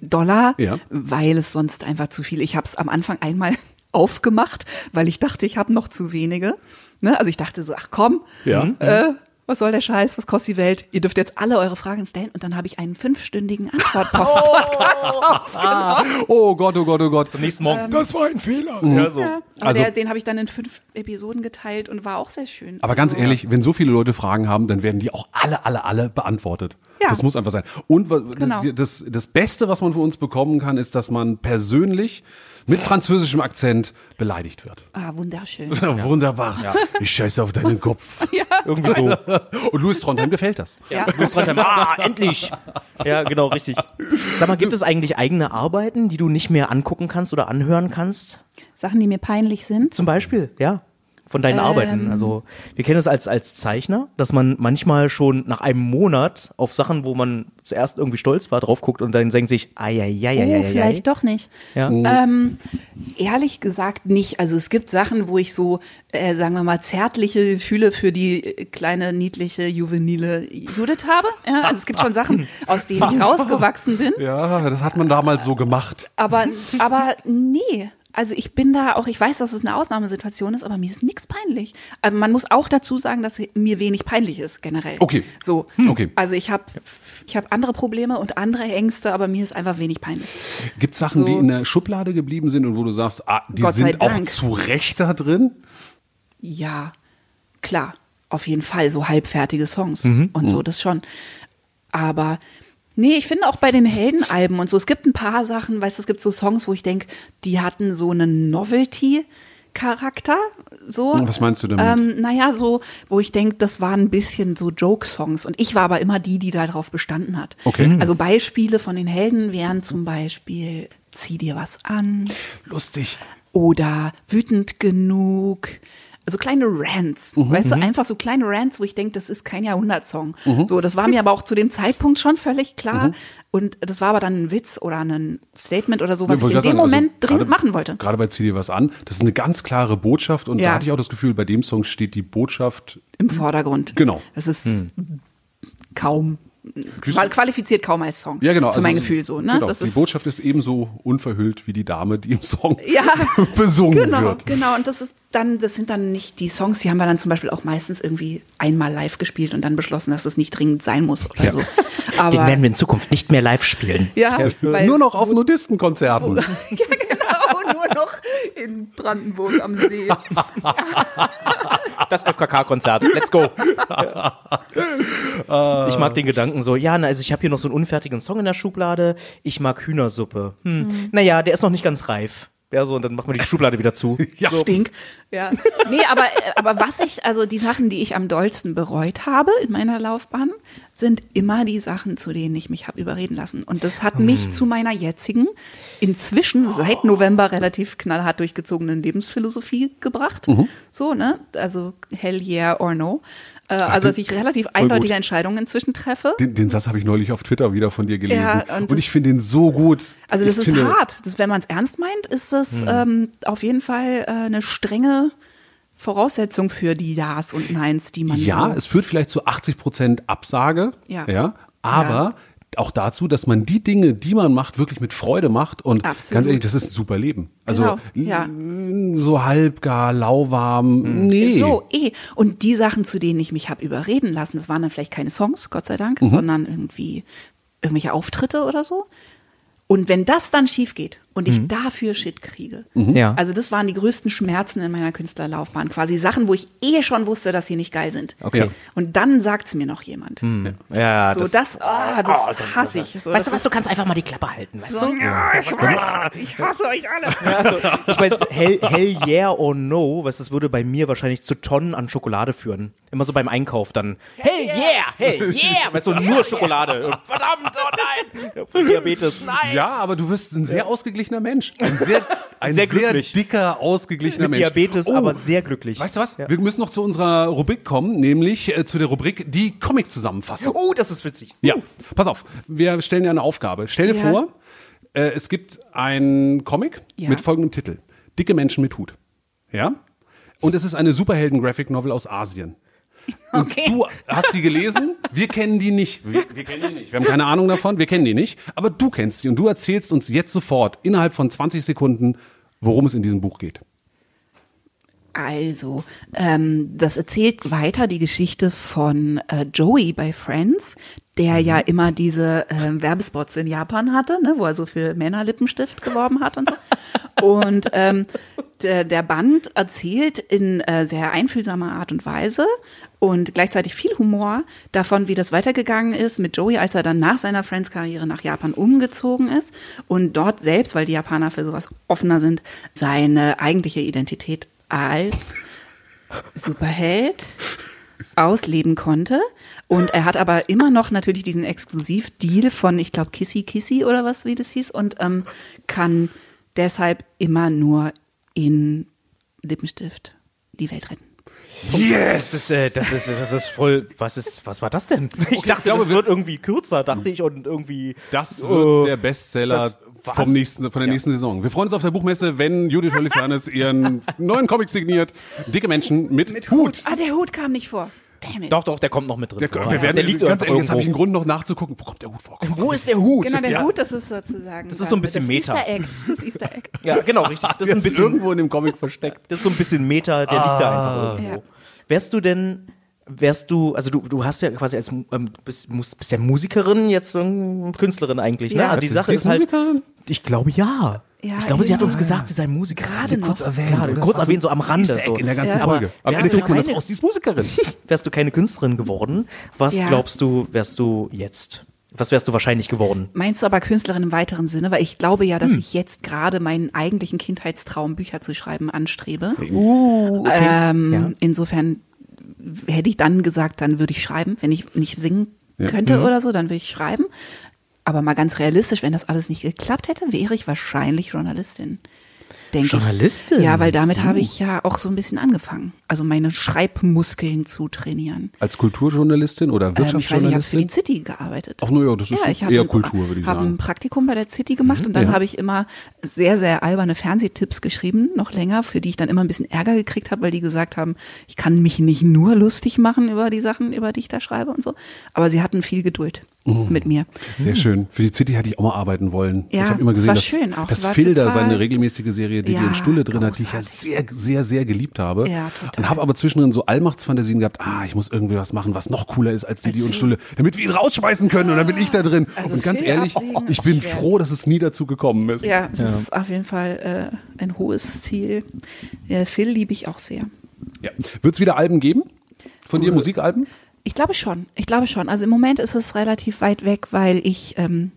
Dollar, Ja. weil es sonst einfach zu viel. Ich habe es am Anfang einmal aufgemacht, weil ich dachte, ich habe noch zu wenige. Ne? Also ich dachte so, ach komm, Ja. äh, was soll der Scheiß, was kostet die Welt? Ihr dürft jetzt alle eure Fragen stellen und dann habe ich einen fünfstündigen Antwort-Post-Podcast aufgenommen. Oh Gott, oh Gott, oh Gott. Nächsten Morgen. Das war ein Fehler. Ja, so. Ja, aber Also- der, den habe ich dann in fünf Episoden geteilt und war auch sehr schön. Aber ganz Also, ehrlich, wenn so viele Leute Fragen haben, dann werden die auch alle, alle, alle beantwortet. Ja. Das muss einfach sein. Und Genau. das, das Beste, was man von uns bekommen kann, ist, dass man persönlich mit französischem Akzent beleidigt wird. Ah, wunderschön. Wunderbar. Ich scheiße auf deinen Kopf. Irgendwie so. Und Louis Trondheim gefällt das. Ja. Louis Trondheim, ah, endlich. Ja, genau, richtig. Sag mal, gibt es eigentlich eigene Arbeiten, die du nicht mehr angucken kannst oder anhören kannst? Sachen, die mir peinlich sind. Zum Beispiel, ja. Von deinen Ähm. Arbeiten. Also, wir kennen es als, als Zeichner, dass man manchmal schon nach einem Monat auf Sachen, wo man zuerst irgendwie stolz war, drauf guckt und dann denkt sich, Oh, ai, vielleicht doch nicht. Ja. Ähm, ehrlich gesagt nicht. Also es gibt Sachen, wo ich so, äh, sagen wir mal, zärtliche Gefühle für die äh, kleine, niedliche, juvenile Judith habe. Ja, also es gibt schon Sachen, aus denen ich rausgewachsen bin. Ja, das hat man damals so gemacht. Aber, aber nee. Also ich bin da auch, ich weiß, dass es eine Ausnahmesituation ist, aber mir ist nichts peinlich. Also man muss auch dazu sagen, dass mir wenig peinlich ist, generell. Okay. So. Okay. Also ich habe ich hab andere Probleme und andere Ängste, aber mir ist einfach wenig peinlich. Gibt es Sachen, So. die in der Schublade geblieben sind und wo du sagst, ah, die sind auch zu Recht da drin? Ja, klar, auf jeden Fall so halbfertige Songs Mhm. und so, das schon. Aber nee, ich finde auch bei den Heldenalben und so, es gibt ein paar Sachen, weißt du, es gibt so Songs, wo ich denke, die hatten so einen Novelty-Charakter. So. Was meinst du damit? Ähm, naja, so, wo ich denke, das waren ein bisschen so Joke-Songs. Und ich war aber immer die, die darauf bestanden hat. Okay. Also Beispiele von den Helden wären zum Beispiel Zieh dir was an Lustig. oder wütend genug. Also kleine Rants, Mhm. weißt du, einfach so kleine Rants, wo ich denke, das ist kein Jahrhundertsong. So, das war mir aber auch zu dem Zeitpunkt schon völlig Mhm. klar. Und das war aber dann ein Witz oder ein Statement oder so, was Ja, ich in dem sagen, also Moment dringend gerade- machen wollte. Gerade bei Zieh dir was an. Das ist eine ganz klare Botschaft und da Ja. hatte ich auch das Gefühl, bei dem Song steht die Botschaft Im Vordergrund. Genau. Das ist kaum, qual- qualifiziert kaum als Song. Ja, genau. Für mein also Gefühl so, ne? Genau, das die Botschaft ist ebenso unverhüllt wie die Dame, die im Song Ja, besungen genau, wird. genau. Und das ist dann, das sind dann nicht die Songs, die haben wir dann zum Beispiel auch meistens irgendwie einmal live gespielt und dann beschlossen, dass es nicht dringend sein muss oder so. Aber Den werden wir in Zukunft nicht mehr live spielen. ja, weil, Nur noch auf Nudistenkonzerten. ja, genau, nur noch in Brandenburg am See. Das FKK-Konzert. Let's go. ich mag den Gedanken so, ja, na, also ich habe hier noch so einen unfertigen Song in der Schublade. Ich mag Hühnersuppe. Hm. Naja, der ist noch nicht ganz reif. Ja, so, und dann machen wir die Schublade wieder zu. Ja. Stink. Ja. Nee, aber, aber was ich, also die Sachen, die ich am dollsten bereut habe in meiner Laufbahn, sind immer die Sachen, zu denen ich mich habe überreden lassen. Und das hat mich zu meiner jetzigen, inzwischen seit November relativ knallhart durchgezogenen Lebensphilosophie gebracht. So, ne? Also hell yeah or no. Äh, also, dass ich relativ eindeutige gut. Entscheidungen inzwischen treffe. Den, den Satz habe ich neulich auf Twitter wieder von dir gelesen. Ja, und und das- ich finde ihn so gut. Also das ich ist hart. Das, wenn man es ernst meint, ist das ähm, auf jeden Fall äh, eine strenge Voraussetzung für die Ja's und Neins, die man Ja, so es führt vielleicht zu 80 Prozent Absage. Ja. ja aber auch dazu, dass man die Dinge, die man macht, wirklich mit Freude macht. Und Absolut. ganz ehrlich, das ist ein super Leben. Also Genau, ja. mm, so halbgar, lauwarm. Nee. So, eh. Und die Sachen, zu denen ich mich habe überreden lassen, das waren dann vielleicht keine Songs, Gott sei Dank, sondern irgendwie irgendwelche Auftritte oder so. Und wenn das dann schief geht und ich dafür Shit kriege, Ja. also das waren die größten Schmerzen in meiner Künstlerlaufbahn, quasi Sachen, wo ich eh schon wusste, dass sie nicht geil sind. Okay. Ja. Und dann sagt's mir noch jemand. Ja, so, das, das, ah, das hasse ich. So, weißt du was, du kannst einfach mal die Klappe halten, weißt du? Ich hasse euch alle. Also, ich meine, hell, hell yeah or no, was das würde bei mir wahrscheinlich zu Tonnen an Schokolade führen. Immer so beim Einkauf dann. Hell yeah, hell yeah, weißt du, nur Schokolade. Verdammt, oh nein, Voll Diabetes, nein. Ja, aber du wirst ein sehr ausgeglichener Mensch. Ein sehr, ein Sehr sehr, dicker, ausgeglichener Mit Mensch. Diabetes, Oh, aber sehr glücklich. Weißt du was? Wir müssen noch zu unserer Rubrik kommen, nämlich äh, zu der Rubrik die Comic-Zusammenfassung. Oh, das ist witzig. Ja, pass auf. Wir stellen dir eine Aufgabe. Stell dir Ja. vor, äh, es gibt einen Comic Ja. mit folgendem Titel. Dicke Menschen mit Hut. Ja? Und es ist eine Superhelden-Graphic-Novel aus Asien. Und Okay. du hast die gelesen, wir kennen die nicht. Wir, wir kennen die nicht. Wir haben keine Ahnung davon, wir kennen die nicht. Aber du kennst die und du erzählst uns jetzt sofort, innerhalb von 20 Sekunden, worum es in diesem Buch geht. Also, ähm, das erzählt weiter die Geschichte von äh, Joey bei Friends, der ja immer diese äh, Werbespots in Japan hatte, ne, wo er so für Männer Lippenstift geworben hat und so. Und ähm, der, der Band erzählt in äh, sehr einfühlsamer Art und Weise und gleichzeitig viel Humor davon, wie das weitergegangen ist mit Joey, als er dann nach seiner Friends-Karriere nach Japan umgezogen ist und dort selbst, weil die Japaner für sowas offener sind, seine eigentliche Identität als Superheld ausleben konnte. Und er hat aber immer noch natürlich diesen Exklusivdeal von, ich glaube, Kissy Kissy oder was, wie das hieß, und ähm, kann deshalb immer nur in Lippenstift die Welt retten. Yes! Das ist, äh, das ist, das ist voll, was ist, was war das denn? Ich dachte, glaube, das wird irgendwie kürzer, dachte ich, und irgendwie. Das äh, wird der Bestseller vom nächsten, von der nächsten Saison. Wir freuen uns auf der Buchmesse, wenn Judith Holifernes ihren neuen Comic signiert. Dicke Menschen mit, Hut. Ah, der Hut kam nicht vor. Damn it. Doch, doch, der kommt noch mit drin. Der, vor. wir werden, der liegt ganz irgendwo. ehrlich, jetzt habe ich einen Grund noch nachzugucken. Wo kommt der Hut vor? Wo ist der Hut? Genau, der ja. Hut, das ist sozusagen. Das ist so ein bisschen das Meta. Easter Egg. Das Easter Egg. Ja, genau, richtig. Das ist Der ein ist bisschen, irgendwo in dem Comic versteckt. das ist so ein bisschen Meta, der liegt da einfach irgendwo. Ja. Wärst du denn, wärst du, also du, du hast ja quasi als, ähm, bist, musst, bist ja Musikerin, jetzt ähm, Künstlerin eigentlich, ne? Ja. Aber die Sache ist halt, Musikerin? ich glaube ja. Ja, ich glaube, sie hat uns gesagt, sie sei Musikerin. Gerade kurz erwähnt. Gerade, kurz erwähnt, so am Rande. So. in der ganzen Ja. Folge. Aber Am wärst Ende du kriegt man das keine- ist Musikerin. Wärst du keine Künstlerin geworden, was Ja. glaubst du, wärst du jetzt? Was wärst du wahrscheinlich geworden? Meinst du aber Künstlerin im weiteren Sinne? Weil ich glaube ja, dass Hm. ich jetzt gerade meinen eigentlichen Kindheitstraum, Bücher zu schreiben, anstrebe. Uh, Ähm, Ja. Insofern hätte ich dann gesagt, dann würde ich schreiben. Wenn ich nicht singen Ja. könnte Mhm. oder so, dann würde ich schreiben. Aber mal ganz realistisch, wenn das alles nicht geklappt hätte, wäre ich wahrscheinlich Journalistin. Denke Journalistin? Ich. Ja, weil damit Uh. habe ich ja auch so ein bisschen angefangen. Also meine Schreibmuskeln zu trainieren. Als Kulturjournalistin oder Ähm, ich weiß nicht, ich habe für Wirtschaftsjournalistin? die City gearbeitet. Ach, naja, das ist Ja, ich eher hatte, Kultur, würde ich habe ein sagen. Mhm. Praktikum bei der City gemacht und dann ja. habe ich immer sehr, sehr alberne Fernsehtipps geschrieben, noch länger, für die ich dann immer ein bisschen Ärger gekriegt habe, weil die gesagt haben, ich kann mich nicht nur lustig machen über die Sachen, über die ich da schreibe und so. Aber sie hatten viel Geduld Mhm. mit mir. Sehr schön. Für die City hätte ich auch mal arbeiten wollen. Ja, ich habe immer es gesehen, dass, schön auch. dass Filder total- seine regelmäßige Serie, die Ja, in Stulle drin hat, die ich ja großartig. sehr, sehr, sehr geliebt habe. Ja, total. Und habe aber zwischendrin so Allmachtsfantasien gehabt, ah, ich muss irgendwie was machen, was noch cooler ist als die, und Stulle, damit wir ihn rausschmeißen können und dann bin ich da drin. Also und ganz Phil ehrlich, ich bin schwer. froh, dass es nie dazu gekommen ist. Ja, es ist auf jeden Fall äh, ein hohes Ziel. Ja, Phil liebe ich auch sehr. Ja. Wird es wieder Alben geben? Von dir Musikalben? Ich glaube schon. Ich glaube schon. Also im Moment ist es relativ weit weg, weil ich, ähm,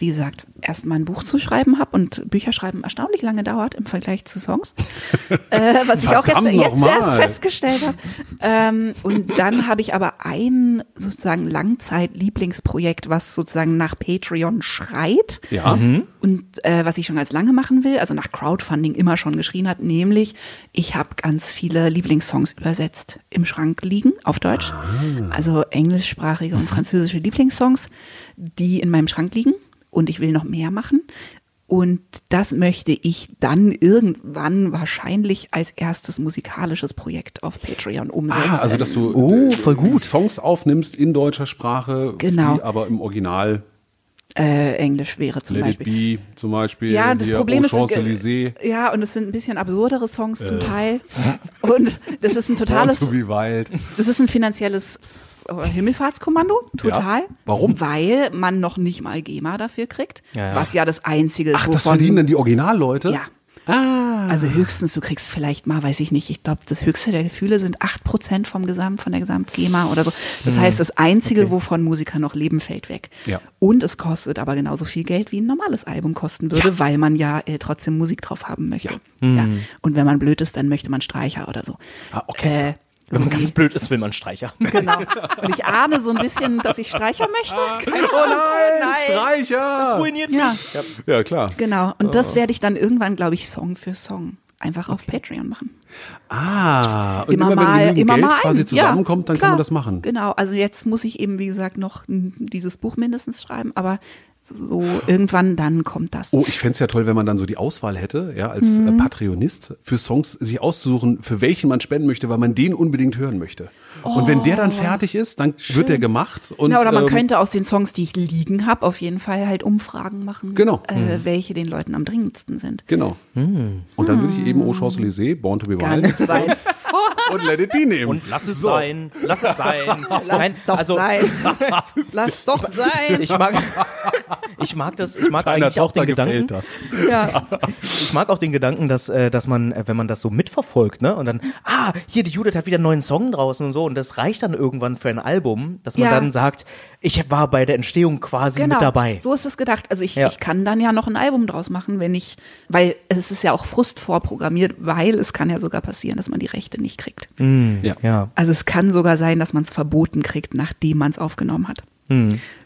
wie gesagt, erst mal ein Buch zu schreiben habe und Bücher schreiben erstaunlich lange dauert im Vergleich zu Songs. äh, was ich auch jetzt, jetzt erst festgestellt habe. Ähm, und dann habe ich aber ein sozusagen Langzeit-Lieblingsprojekt, was sozusagen nach Patreon schreit. Ja. Und äh, was ich schon ganz lange machen will, also nach Crowdfunding immer schon geschrien hat, nämlich ich habe ganz viele Lieblingssongs übersetzt im Schrank liegen auf Deutsch. Also englischsprachige und französische Lieblingssongs, die in meinem Schrank liegen. Und ich will noch mehr machen. Und das möchte ich dann irgendwann wahrscheinlich als erstes musikalisches Projekt auf Patreon umsetzen. Ah, also dass du Oh, äh, voll gut. Songs aufnimmst in deutscher Sprache, Genau. die aber im Original äh, Englisch wäre zum Let Beispiel. It Be zum Beispiel. Ja, das Problem ist, äh, ja, und es sind ein bisschen absurdere Songs Äh. zum Teil. Und das ist ein totales, to be wild. das ist ein finanzielles Himmelfahrtskommando, total. Ja. Warum? Weil man noch nicht mal GEMA dafür kriegt, Ja, ja. was ja das Einzige ist, Ach, das verdienen dann die Originalleute? Ja. Ah. Also höchstens, du kriegst vielleicht mal, weiß ich nicht, ich glaube, das höchste der Gefühle sind 8% vom Gesamt, von der Gesamt-GEMA oder so. Das heißt, das Einzige, wovon Musiker noch leben, fällt weg. Hm. Ja. Und es kostet aber genauso viel Geld, wie ein normales Album kosten würde, weil man ja äh, trotzdem Musik drauf haben möchte. Ja. Und wenn man blöd ist, dann möchte man Streicher oder so. Ah, Orchester. Äh, Wenn man so ganz blöd ist, will man Streicher. Genau. Und ich ahne so ein bisschen, dass ich Streicher möchte. oh nein, Streicher! ruiniert Ja, Ja, klar. genau. Und Oh. das werde ich dann irgendwann, glaube ich, Song für Song einfach auf Patreon machen. Ah, und immer, immer, mal, wenn immer Geld mal quasi ein. zusammenkommt, ja, dann klar. kann man das machen. Genau, also jetzt muss ich eben, wie gesagt, noch dieses Buch mindestens schreiben, aber so irgendwann dann kommt das. Oh, ich fänd's ja toll, wenn man dann so die Auswahl hätte, ja, als Mhm. äh, Patreonist, für Songs sich auszusuchen, für welchen man spenden möchte, weil man den unbedingt hören möchte. Und wenn der dann fertig ist, dann wird der gemacht. Und, Na, oder man ähm, könnte aus den Songs, die ich liegen habe, auf jeden Fall halt Umfragen machen, Genau. äh, welche den Leuten am dringendsten sind. Genau. Und dann würde ich eben Au Champs-Élysées, Born to be Wild Ganz weit und Let It Be nehmen. Und lass es sein, lass es sein. Lass doch also, sein. Lass doch sein. Ich mag, ich mag das, ich mag Deiner eigentlich auch den Gedanken, das. Ja. ich mag auch den Gedanken, dass, äh, dass man, äh, wenn man das so mitverfolgt, ne, und dann, ah, hier, die Judith hat wieder einen neuen Song draußen und so, und das reicht dann irgendwann für ein Album, dass man Ja. dann sagt, ich war bei der Entstehung quasi Genau, mit dabei. so ist es gedacht. Also ich, Ja. ich kann dann ja noch ein Album draus machen, wenn ich, weil es ist ja auch Frust vorprogrammiert, weil es kann ja sogar passieren, dass man die Rechte nicht kriegt. Ja. Ja. Also es kann sogar sein, dass man es verboten kriegt, nachdem man es aufgenommen hat.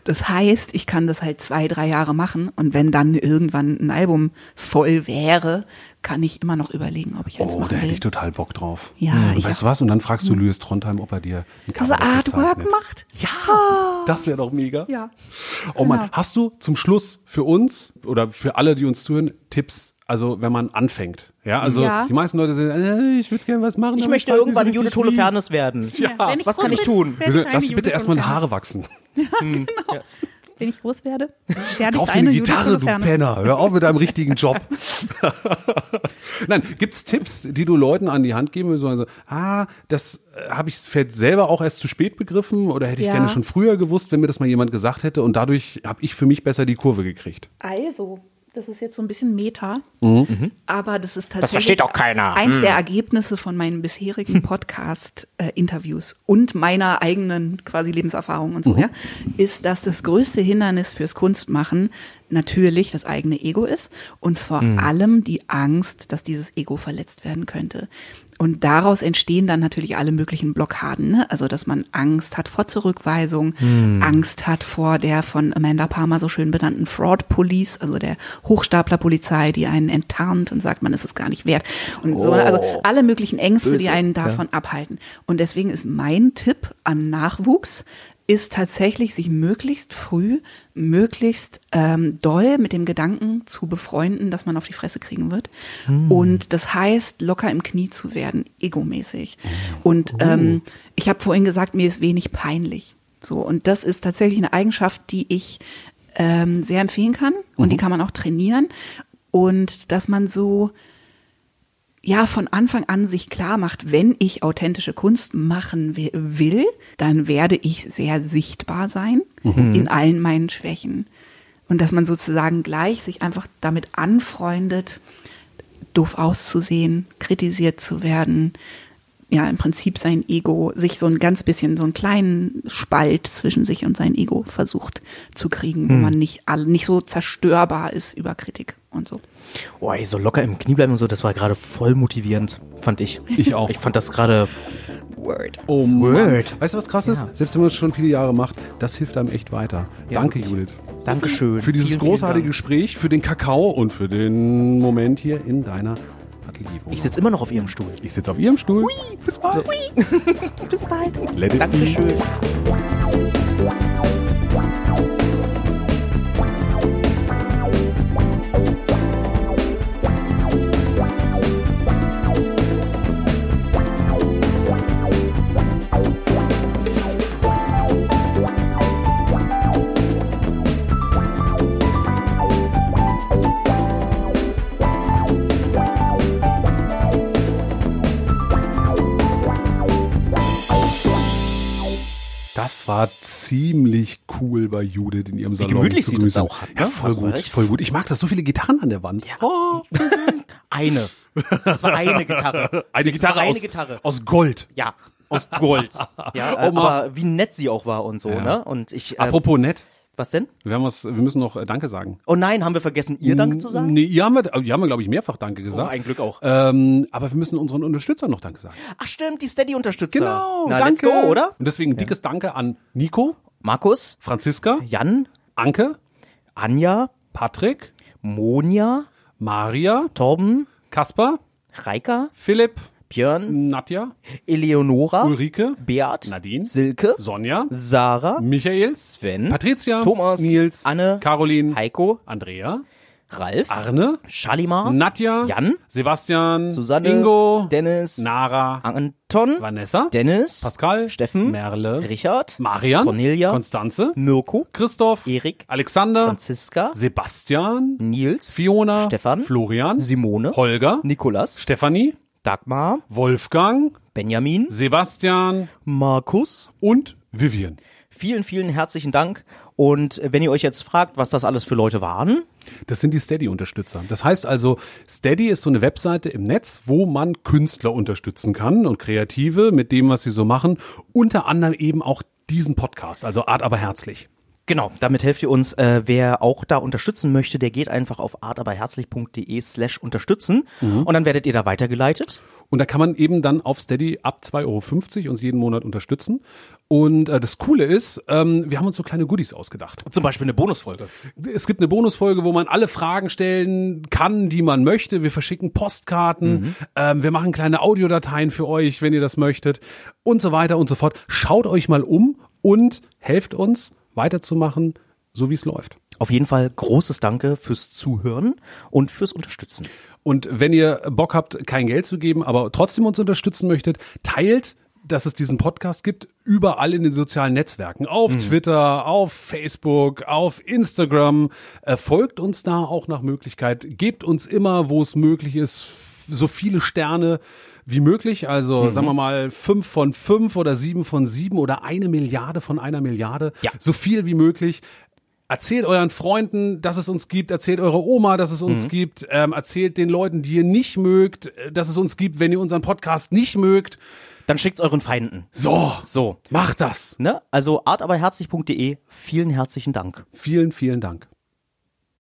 Das heißt, ich kann das halt zwei, drei Jahre machen und wenn dann irgendwann ein Album voll wäre, kann ich immer noch überlegen, ob ich eins Oh, da machen hätte will. ich total Bock drauf. Ja, ich weißt du was? Und dann fragst du Louis Trondheim, ob er dir ein Cover er dafür Artwork zeichnet. macht? Ja, das wäre doch mega. Ja. Oh Mann, Genau. hast du zum Schluss für uns oder für alle, die uns zuhören, Tipps, also wenn man anfängt? Ja, also Ja. die meisten Leute sagen, äh, ich würde gerne was machen. Ich möchte nicht irgendwann Judith. Holofernes werden. Ja, ich was kann ich tun? ich lass bitte erstmal. Haare wachsen. Wenn ich groß werde, werde Kauf ich dir eine eine Gitarre, du. Penner. Hör auf mit deinem richtigen Job. Nein, gibt's Tipps, die du Leuten an die Hand geben willst? Also, ah, das äh, habe ich vielleicht selber auch erst zu spät begriffen oder hätte ich Ja. gerne schon früher gewusst, wenn mir das mal jemand gesagt hätte und dadurch habe ich für mich besser die Kurve gekriegt. Also, das ist jetzt so ein bisschen Meta. Aber das ist tatsächlich versteht auch keiner. eins der Ergebnisse von meinen bisherigen Podcast-Interviews und meiner eigenen quasi Lebenserfahrung und so, ja, ist, dass das größte Hindernis fürs Kunstmachen natürlich das eigene Ego ist und vor allem die Angst, dass dieses Ego verletzt werden könnte. Und daraus entstehen dann natürlich alle möglichen Blockaden. Ne? Also, dass man Angst hat vor Zurückweisung, Angst hat vor der von Amanda Palmer so schön benannten Fraud Police, also der Hochstaplerpolizei, die einen enttarnt und sagt, man ist es gar nicht wert. Und so, also alle möglichen Ängste, die einen davon abhalten. Und deswegen ist mein Tipp an Nachwuchs, ist tatsächlich, sich möglichst früh, möglichst ähm, doll mit dem Gedanken zu befreunden, dass man auf die Fresse kriegen wird. Und das heißt, locker im Knie zu werden, egomäßig. Und ähm, ich habe vorhin gesagt, mir ist wenig peinlich. So, und das ist tatsächlich eine Eigenschaft, die ich ähm, sehr empfehlen kann und die kann man auch trainieren. Und dass man so ja von Anfang an sich klar macht, wenn ich authentische Kunst machen wi- will, dann werde ich sehr sichtbar sein in allen meinen Schwächen. Und dass man sozusagen gleich sich einfach damit anfreundet, doof auszusehen, kritisiert zu werden, ja, im Prinzip sein Ego, sich so ein ganz bisschen, so einen kleinen Spalt zwischen sich und sein Ego versucht zu kriegen, wo man nicht, nicht so zerstörbar ist über Kritik und so. Oh, ey, so locker im Knie bleiben und so, das war gerade voll motivierend, fand ich. Ich auch. Ich fand das gerade. Word. Oh Mann. Word. Weißt du, was krass ist? Selbst wenn man es schon viele Jahre macht, das hilft einem echt weiter. Danke, Judith. Dankeschön. Für dieses Vielen, vielen großartige Dank. Gespräch, für den Kakao und für den Moment hier in deiner Atelierwohnung. Ich sitze immer noch auf ihrem Stuhl. ich sitze auf ihrem Stuhl. Bis bald. Bis bald. Let it be. Das war ziemlich cool bei Judith in ihrem Salon. gemütlich zu sie das auch hat, ne? Ja, voll Das war gut, voll gut. Ich mag das, so viele Gitarren an der Wand. Oh, Eine. Das war eine Gitarre. eine Gitarre, eine aus, Gitarre. aus Gold. Ja, aus Gold. Ja, Oh, aber wie nett sie auch war und so, Ja. ne? Und ich. Äh, Apropos nett. Was denn? Wir, haben was, wir müssen noch äh, Danke sagen. Oh nein, haben wir vergessen, ihr Danke zu sagen? Nee, ihr haben wir, ihr haben wir glaube ich, mehrfach Danke Oh, gesagt. ein Glück auch. Ähm, aber wir müssen unseren Unterstützern noch Danke sagen. Ach stimmt, die Steady-Unterstützer. Genau, Na, danke. go, oder? Und deswegen dickes Danke an Nico, Markus, Franziska, Jan, Anke, Anja, Patrick, Monja, Maria, Torben, Kasper, Reika, Philipp, Björn, Nadja, Eleonora, Ulrike, Beat, Nadine, Silke, Sonja, Sarah, Michael, Sven, Patricia, Thomas, Nils, Anne, Caroline, Heiko, Andrea, Ralf, Arne, Shalimar, Nadja, Jan, Sebastian, Susanne, Ingo, Dennis, Nara, Anton, Vanessa, Dennis, Pascal, Steffen, Merle, Richard, Marian, Cornelia, Konstanze, Mirko, Christoph, Erik, Alexander, Franziska, Sebastian, Nils, Fiona, Stefan, Florian, Simone, Holger, Nikolas, Stefanie, Dagmar, Wolfgang, Benjamin, Sebastian Markus. und Vivian. Vielen, vielen herzlichen Dank. Und wenn ihr euch jetzt fragt, was das alles für Leute waren, Das sind die Steady-Unterstützer. Das heißt also, Steady ist so eine Webseite im Netz, wo man Künstler unterstützen kann und Kreative mit dem, was sie so machen. Unter anderem eben auch diesen Podcast, also Art aber herzlich. Genau, damit helft ihr uns. Äh, wer auch da unterstützen möchte, der geht einfach auf artaberherzlich.de slash unterstützen und dann werdet ihr da weitergeleitet. Und da kann man eben dann auf Steady ab 2,50 Euro uns jeden Monat unterstützen. Und äh, das Coole ist, ähm, wir haben uns so kleine Goodies ausgedacht. Zum Beispiel eine Bonusfolge. Es gibt eine Bonusfolge, wo man alle Fragen stellen kann, die man möchte. Wir verschicken Postkarten, ähm, wir machen kleine Audiodateien für euch, wenn ihr das möchtet und so weiter und so fort. Schaut euch mal um und helft uns weiterzumachen, so wie es läuft. Auf jeden Fall großes Danke fürs Zuhören und fürs Unterstützen. Und wenn ihr Bock habt, kein Geld zu geben, aber trotzdem uns unterstützen möchtet, teilt dass es diesen Podcast gibt, überall in den sozialen Netzwerken. Auf Twitter, auf Facebook, auf Instagram. Äh, folgt uns da auch nach Möglichkeit. Gebt uns immer, wo es möglich ist, so viele Sterne wie möglich. Also sagen wir mal fünf von fünf oder sieben von sieben oder eine Milliarde von einer Milliarde. Ja. So viel wie möglich. Erzählt euren Freunden, dass es uns gibt. Erzählt eurer Oma, dass es uns gibt. Ähm, erzählt den Leuten, die ihr nicht mögt, äh, dass es uns gibt, wenn ihr unseren Podcast nicht mögt. Dann schickt's euren Feinden. So, So. macht das. Ne? Also artaberherzlich.de, vielen herzlichen Dank. Vielen, vielen Dank.